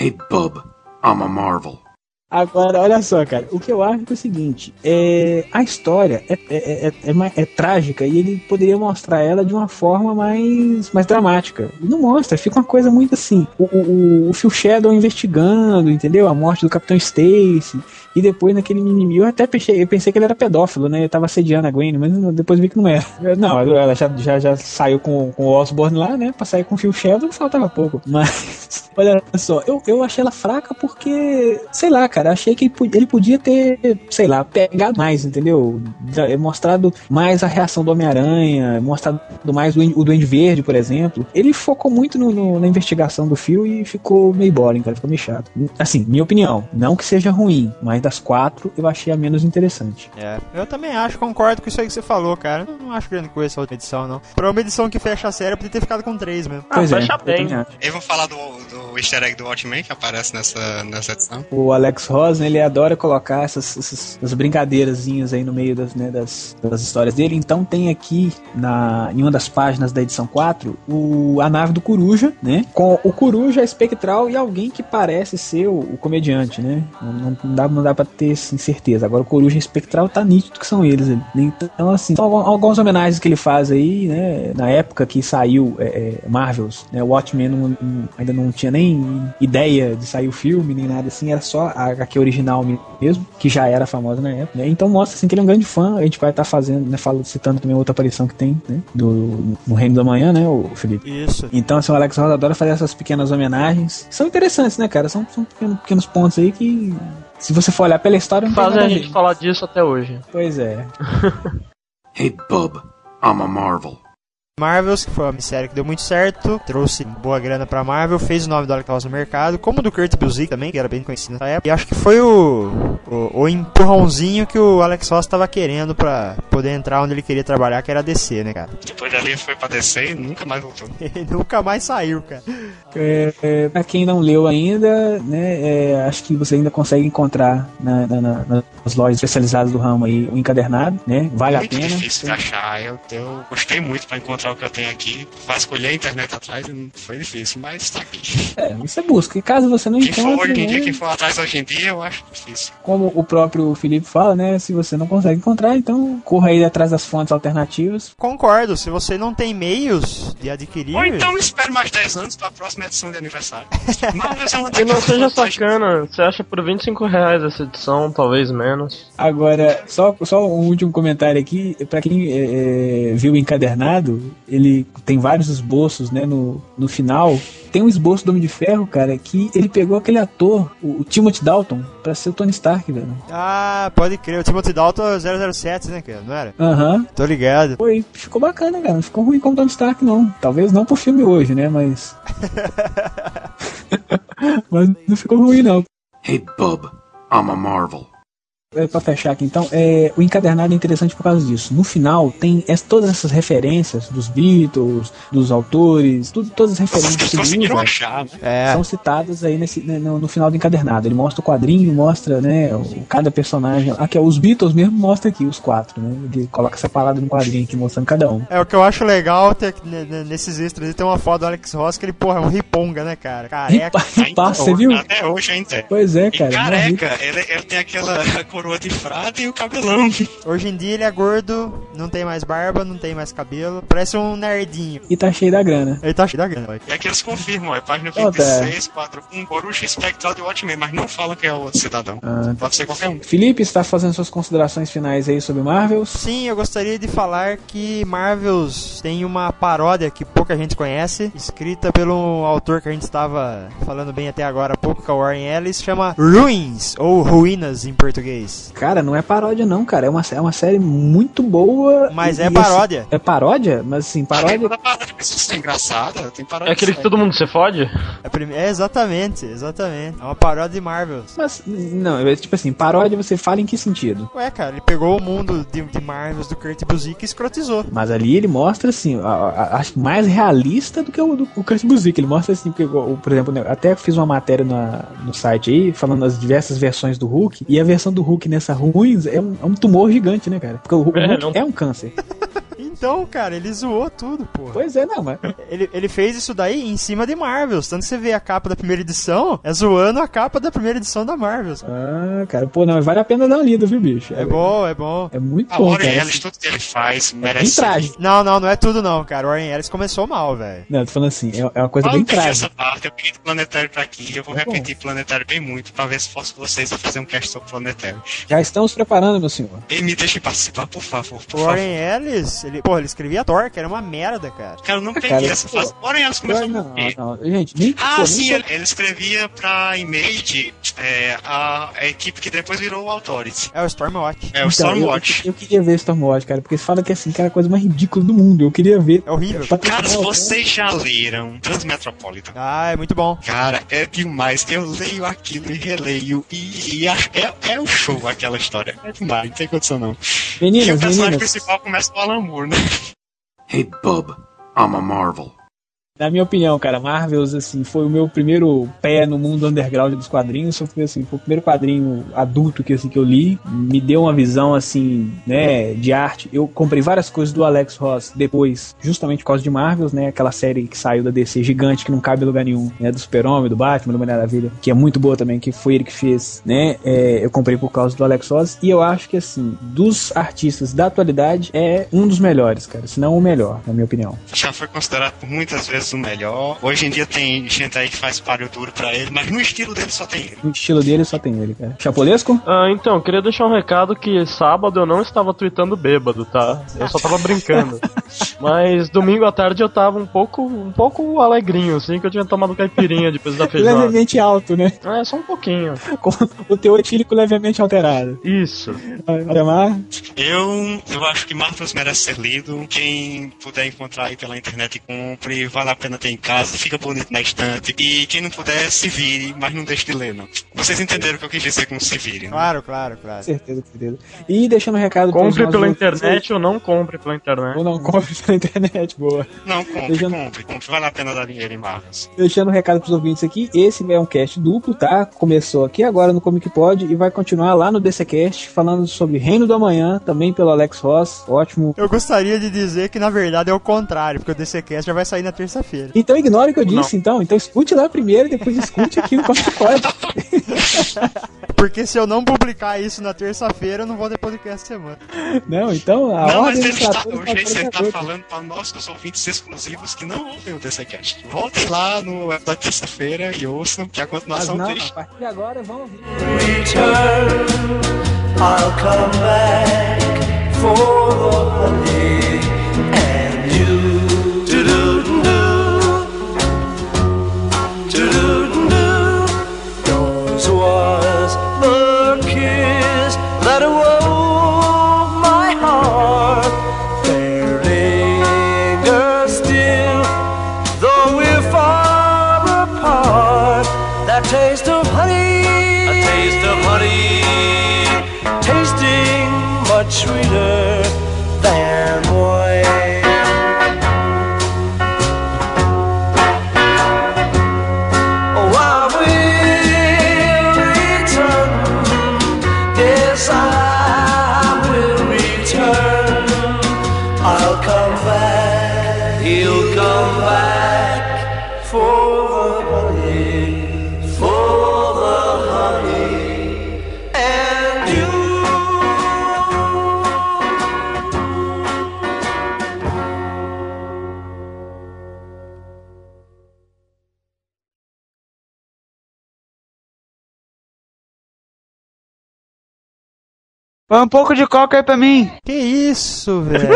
Hey, bub, I'm a Marvel. Agora, olha só, cara, o que eu acho é o seguinte: é, a história é, é, é, é é trágica e ele poderia mostrar ela de uma forma mais, mais dramática. E não mostra, fica uma coisa muito assim. O, o, o Phil Shadow investigando, entendeu? A morte do Capitão Stacy. E depois naquele mimimi, eu até pensei, eu pensei que ele era pedófilo, né? Ele tava assediando a Gwen, mas depois vi que não era. Não, ela já, já, já saiu com, com o Osborne lá, né? Pra sair com o Phil Shadow, faltava pouco. Mas, olha só, eu, eu achei ela fraca porque, sei lá, cara, achei que ele po- ele podia ter, sei lá, pegado mais, entendeu? Da- Mostrado mais a reação do Homem-Aranha, mostrado mais o, o Duende Verde, por exemplo. Ele focou muito no- no- na investigação do Phil e ficou meio boring, cara, ficou meio chato. Assim, minha opinião, não que seja ruim, mas das quatro, eu achei a menos interessante. É, eu também acho, concordo com isso aí que você falou, cara. Eu não acho grande coisa essa outra edição, não. Pra uma edição que fecha a série, eu podia ter ficado com três mesmo. Pois é, fecha eu bem. Eu vou falar do, do easter egg do Watchmen que aparece nessa, nessa edição. O Alex Ross, né, ele adora colocar essas, essas, essas brincadeirazinhas aí no meio das, né, das, das histórias dele. Então tem aqui, na, em uma das páginas da edição 4, o, a nave do Coruja, né? Com o Coruja, a espectral e alguém que parece ser o, o comediante, né? Não, não- não dá, não dá pra ter assim, certeza. Agora o Coruja espectral tá nítido que são eles. ali. Então, assim, são algum- algumas homenagens que ele faz aí, né? Na época que saiu é, é, Marvels, né? O Watchmen não- não- ainda não tinha nem ideia de sair o filme, nem nada assim. Era só a HQ original mesmo, que já era famosa na época. Né? Então mostra assim que ele é um grande fã. A gente vai estar fazendo, né? Falo, citando também outra aparição que tem, né? Do, no Reino da Manhã, né? O Felipe. Isso. Então, assim, o Alex Ross adora fazer essas pequenas homenagens. São interessantes, né, cara? São, são pequenos, pequenos pontos aí que, se você for olhar pela história, não tem Fazem nada a a ver. gente falar disso até hoje. Pois é. Hey, bub, I'm a Marvel. Marvels, que foi uma série que deu muito certo, trouxe boa grana pra Marvel, fez o nome do Alex Ross no mercado, como o do Kurt Busiek também, que era bem conhecido nessa época. E acho que foi o, o, o empurrãozinho que o Alex Ross tava querendo pra poder entrar onde ele queria trabalhar, que era DC, né, cara? Depois dali foi pra descer e nunca mais voltou. Ele nunca mais saiu, cara. É, é, pra quem não leu ainda, né, é, acho que você ainda consegue encontrar na- na- na- nas lojas especializadas do ramo aí o encadernado, né? Vale a muito pena. difícil de achar. Eu, eu gostei muito pra encontrar o que eu tenho aqui. Vasculhei a internet atrás e não foi difícil, mas tá aqui. É, você busca. E caso você não Quem for encontre, hoje em dia, né, quem for atrás hoje em dia, eu acho difícil. como o próprio Felipe fala, né? Se você não consegue encontrar, então corra aí atrás das fontes alternativas. Concordo, se você não tem meios de adquirir. Ou então espere mais 10 anos pra próxima edição de aniversário. É E não seja sacana, você acha por 25 reais essa edição, talvez menos. Agora, só, só um último comentário aqui. Pra quem é, é, viu o encadernado, ele tem vários esboços, né? No, no final, tem um esboço do Homem de Ferro, cara, que ele pegou aquele ator, o, o Timothy Dalton, pra ser o Tony Stark, velho. Ah, pode crer, o Timothy Dalton é 007, né, cara? Não era? Aham. Tô ligado. Foi, ficou bacana, cara. Não ficou ruim como Tony Stark, não. Talvez não pro filme hoje, né? Mas. Mas não ficou ruim, não. Hey, bub, I'm a Marvel. É, pra fechar aqui, então, é, o encadernado é interessante por causa disso. No final, tem es- todas essas referências dos Beatles, dos autores, tudo, todas as referências que ele Conseguiram usa achar, né? É. são citadas aí nesse, né, no, no final do encadernado. Ele mostra o quadrinho, mostra né, o, cada personagem. Aqui, ó, os Beatles mesmo mostra aqui, os quatro, né? Ele coloca essa palavra no quadrinho aqui, mostrando cada um. É o que eu acho legal ter, que, né, né, nesses extras. Tem uma foto do Alex Ross que ele, porra, é um riponga, né, cara? Careca. Ripa- você viu? Até hoje ainda é. Pois é, E cara. careca, ele, ele tem aquela coroa de frade e o cabelão. Hoje em dia ele é gordo, não tem mais barba, não tem mais cabelo. Parece um nerdinho. E tá cheio da grana. Ele tá cheio da grana, vai. E aqui eles confirmam, é página Ó, tá. 26, 4, um Coruja espectral de Watchmen, mas não falam que é o outro cidadão. Ah, Pode ser qualquer um. Felipe, está fazendo suas considerações finais aí sobre Marvels? Sim, eu gostaria de falar que Marvels tem uma paródia que pouca gente conhece, escrita pelo autor que a gente estava falando bem até agora há pouco, que é o Warren Ellis, chama Ruins, ou Ruínas em português. Cara, não é paródia não, cara. É uma, é uma série muito boa. Mas e- é assim, paródia. é paródia? Mas assim, paródia... Isso é engraçada, tem parada. É aquele que todo mundo se fode? É, prime- é exatamente, exatamente. É uma paródia de Marvels. Mas, não, é tipo assim, paródia você fala em que sentido? Ué, cara, ele pegou o mundo de, de Marvels do Kurt Busiek e escrotizou. Mas ali ele mostra, assim, acho que mais realista do que o do o Kurt Busiek. Ele mostra, assim, porque, o- por exemplo, né, até fiz uma matéria na- no site aí, falando das diversas versões do Hulk, e a versão do Hulk nessa ruins é um, é um tumor gigante, né, cara? Porque o, Hulk É, Hulk não- é um câncer. Então, cara, ele zoou tudo, porra. Pois é, não, mas... Ele, ele fez isso daí em cima de Marvels. Tanto que você vê a capa da primeira edição, é zoando a capa da primeira edição da Marvels. Ah, cara, pô, não, mas vale a pena dar uma lida, viu, bicho? É bom, é bom. É muito A bom, Warren cara. Ellis, tudo que ele faz, Bem merece. trágico. Não, não, não é tudo não, cara. O Warren Ellis começou mal, velho. Não, tô falando assim, é, é uma coisa Fala bem bem essa trágica. parte, eu peguei do Planetário pra aqui, eu vou bom. repetir Planetário bem muito, pra ver se posso vocês a fazer um cast sobre Planetário. Já estamos preparando, meu senhor. E me deixem participar, por favor, por O favor. Warren Ellis, ele, porra, ele escrevia Thor, que era uma merda, cara. Cara, eu não peguei Cara, essa fase. Porém, elas começaram Não, a ver. não, gente, nem, Ah, pô, sim, ele, ele escrevia pra Image é, a, a equipe que depois virou o Authority. É o Stormwatch. É o Então, Stormwatch. Eu, eu, queria ver Stormwatch, cara, porque fala que assim, cara, é a coisa mais ridícula do mundo. Eu queria ver. É horrível. Cara, vocês já leram Transmetropolitan? Ah, é muito bom. Cara, é demais. Eu leio aquilo e releio. E, e a- é, é um show aquela história. É demais, não tem condição não. Meninas, e o personagem meninas. principal começa com o Alan Moore, né? Hey, bub, I'm a Marvel. Na minha opinião, cara, Marvels, assim, foi o meu primeiro pé no mundo underground dos quadrinhos. Foi, assim, foi o primeiro quadrinho adulto que, assim, que eu li. Me deu uma visão, assim, né, de arte. Eu comprei várias coisas do Alex Ross depois, justamente por causa de Marvels, né, aquela série que saiu da DC gigante, que não cabe em lugar nenhum, né, do Super-Homem, do Batman, do Mulher Maravilha, que é muito boa também, que foi ele que fez, né, é, eu comprei por causa do Alex Ross. E eu acho que, assim, dos artistas da atualidade, é um dos melhores, cara, se não o melhor, na minha opinião. Já foi considerado por muitas vezes o melhor. Hoje em dia tem gente aí que faz páreo duro pra ele, mas no estilo dele só tem ele. No estilo dele só tem ele, cara. Chapolesco? Ah, então, queria deixar um recado que sábado eu não estava tweetando bêbado, tá? Eu só tava brincando. Mas domingo à tarde eu tava um pouco, um pouco alegrinho, assim, que eu tinha tomado caipirinha depois da feijoada. Levemente alto, né? É, só um pouquinho. Com o teor etílico levemente alterado. Isso. Ademar? Eu, eu acho que Marvels merece ser lido. Quem puder encontrar aí pela internet, compre. Vale a pena ter em casa, fica bonito na estante. E quem não puder, se vire, mas não deixe de ler, não. Vocês entenderam o que eu quis dizer com se vire, né? Claro, claro, claro. Certeza, certeza. E deixando um recado Compre pela ouvintes internet ou não compre pela internet. Ou não compre pela internet, boa. Não, compre, Deixa- compre, compre. Vale a pena dar dinheiro em Marvels. Deixando um recado pros ouvintes aqui, esse é um cast duplo, tá? Começou aqui agora no Comic Pod e vai continuar lá no DCcast, falando sobre Reino do Amanhã, também pelo Alex Ross, ótimo. Eu gostaria de dizer que na verdade é o contrário, porque o DCCast já vai sair na terça-feira. Então ignore o que eu disse, então. Então escute lá primeiro e depois escute aqui no Comic Pod. Porque se eu não publicar isso na terça-feira, eu não vou ter podcast semana. Não, então a não, ordem mas ele dos está, fatores hoje vai ele tá fazer falando para nossos ouvintes exclusivos que não ouvem o DCCast. Voltem lá no da terça-feira e ouçam que a Mas continuação não, triste. a partir de agora vamos ouvir. return, I'll come back for the honey Põe um pouco de coca aí pra mim. Que isso, velho?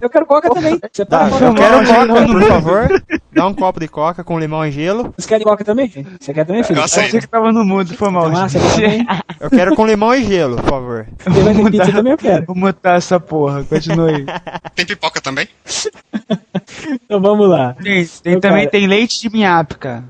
Eu quero coca também. Você Tá, tá eu quero coca, por favor. Dá um copo de coca com limão e gelo. Você quer coca também? Você quer também, filho? Eu. Você que tava no mudo, foi mal. Tomar? Eu quero com limão e gelo, por favor. Você vai ter pizza também, eu quero. Vou mutar essa porra, continue aí. Tem pipoca também? Então vamos lá. Tem, tem Meu também cara. tem leite de minhapica.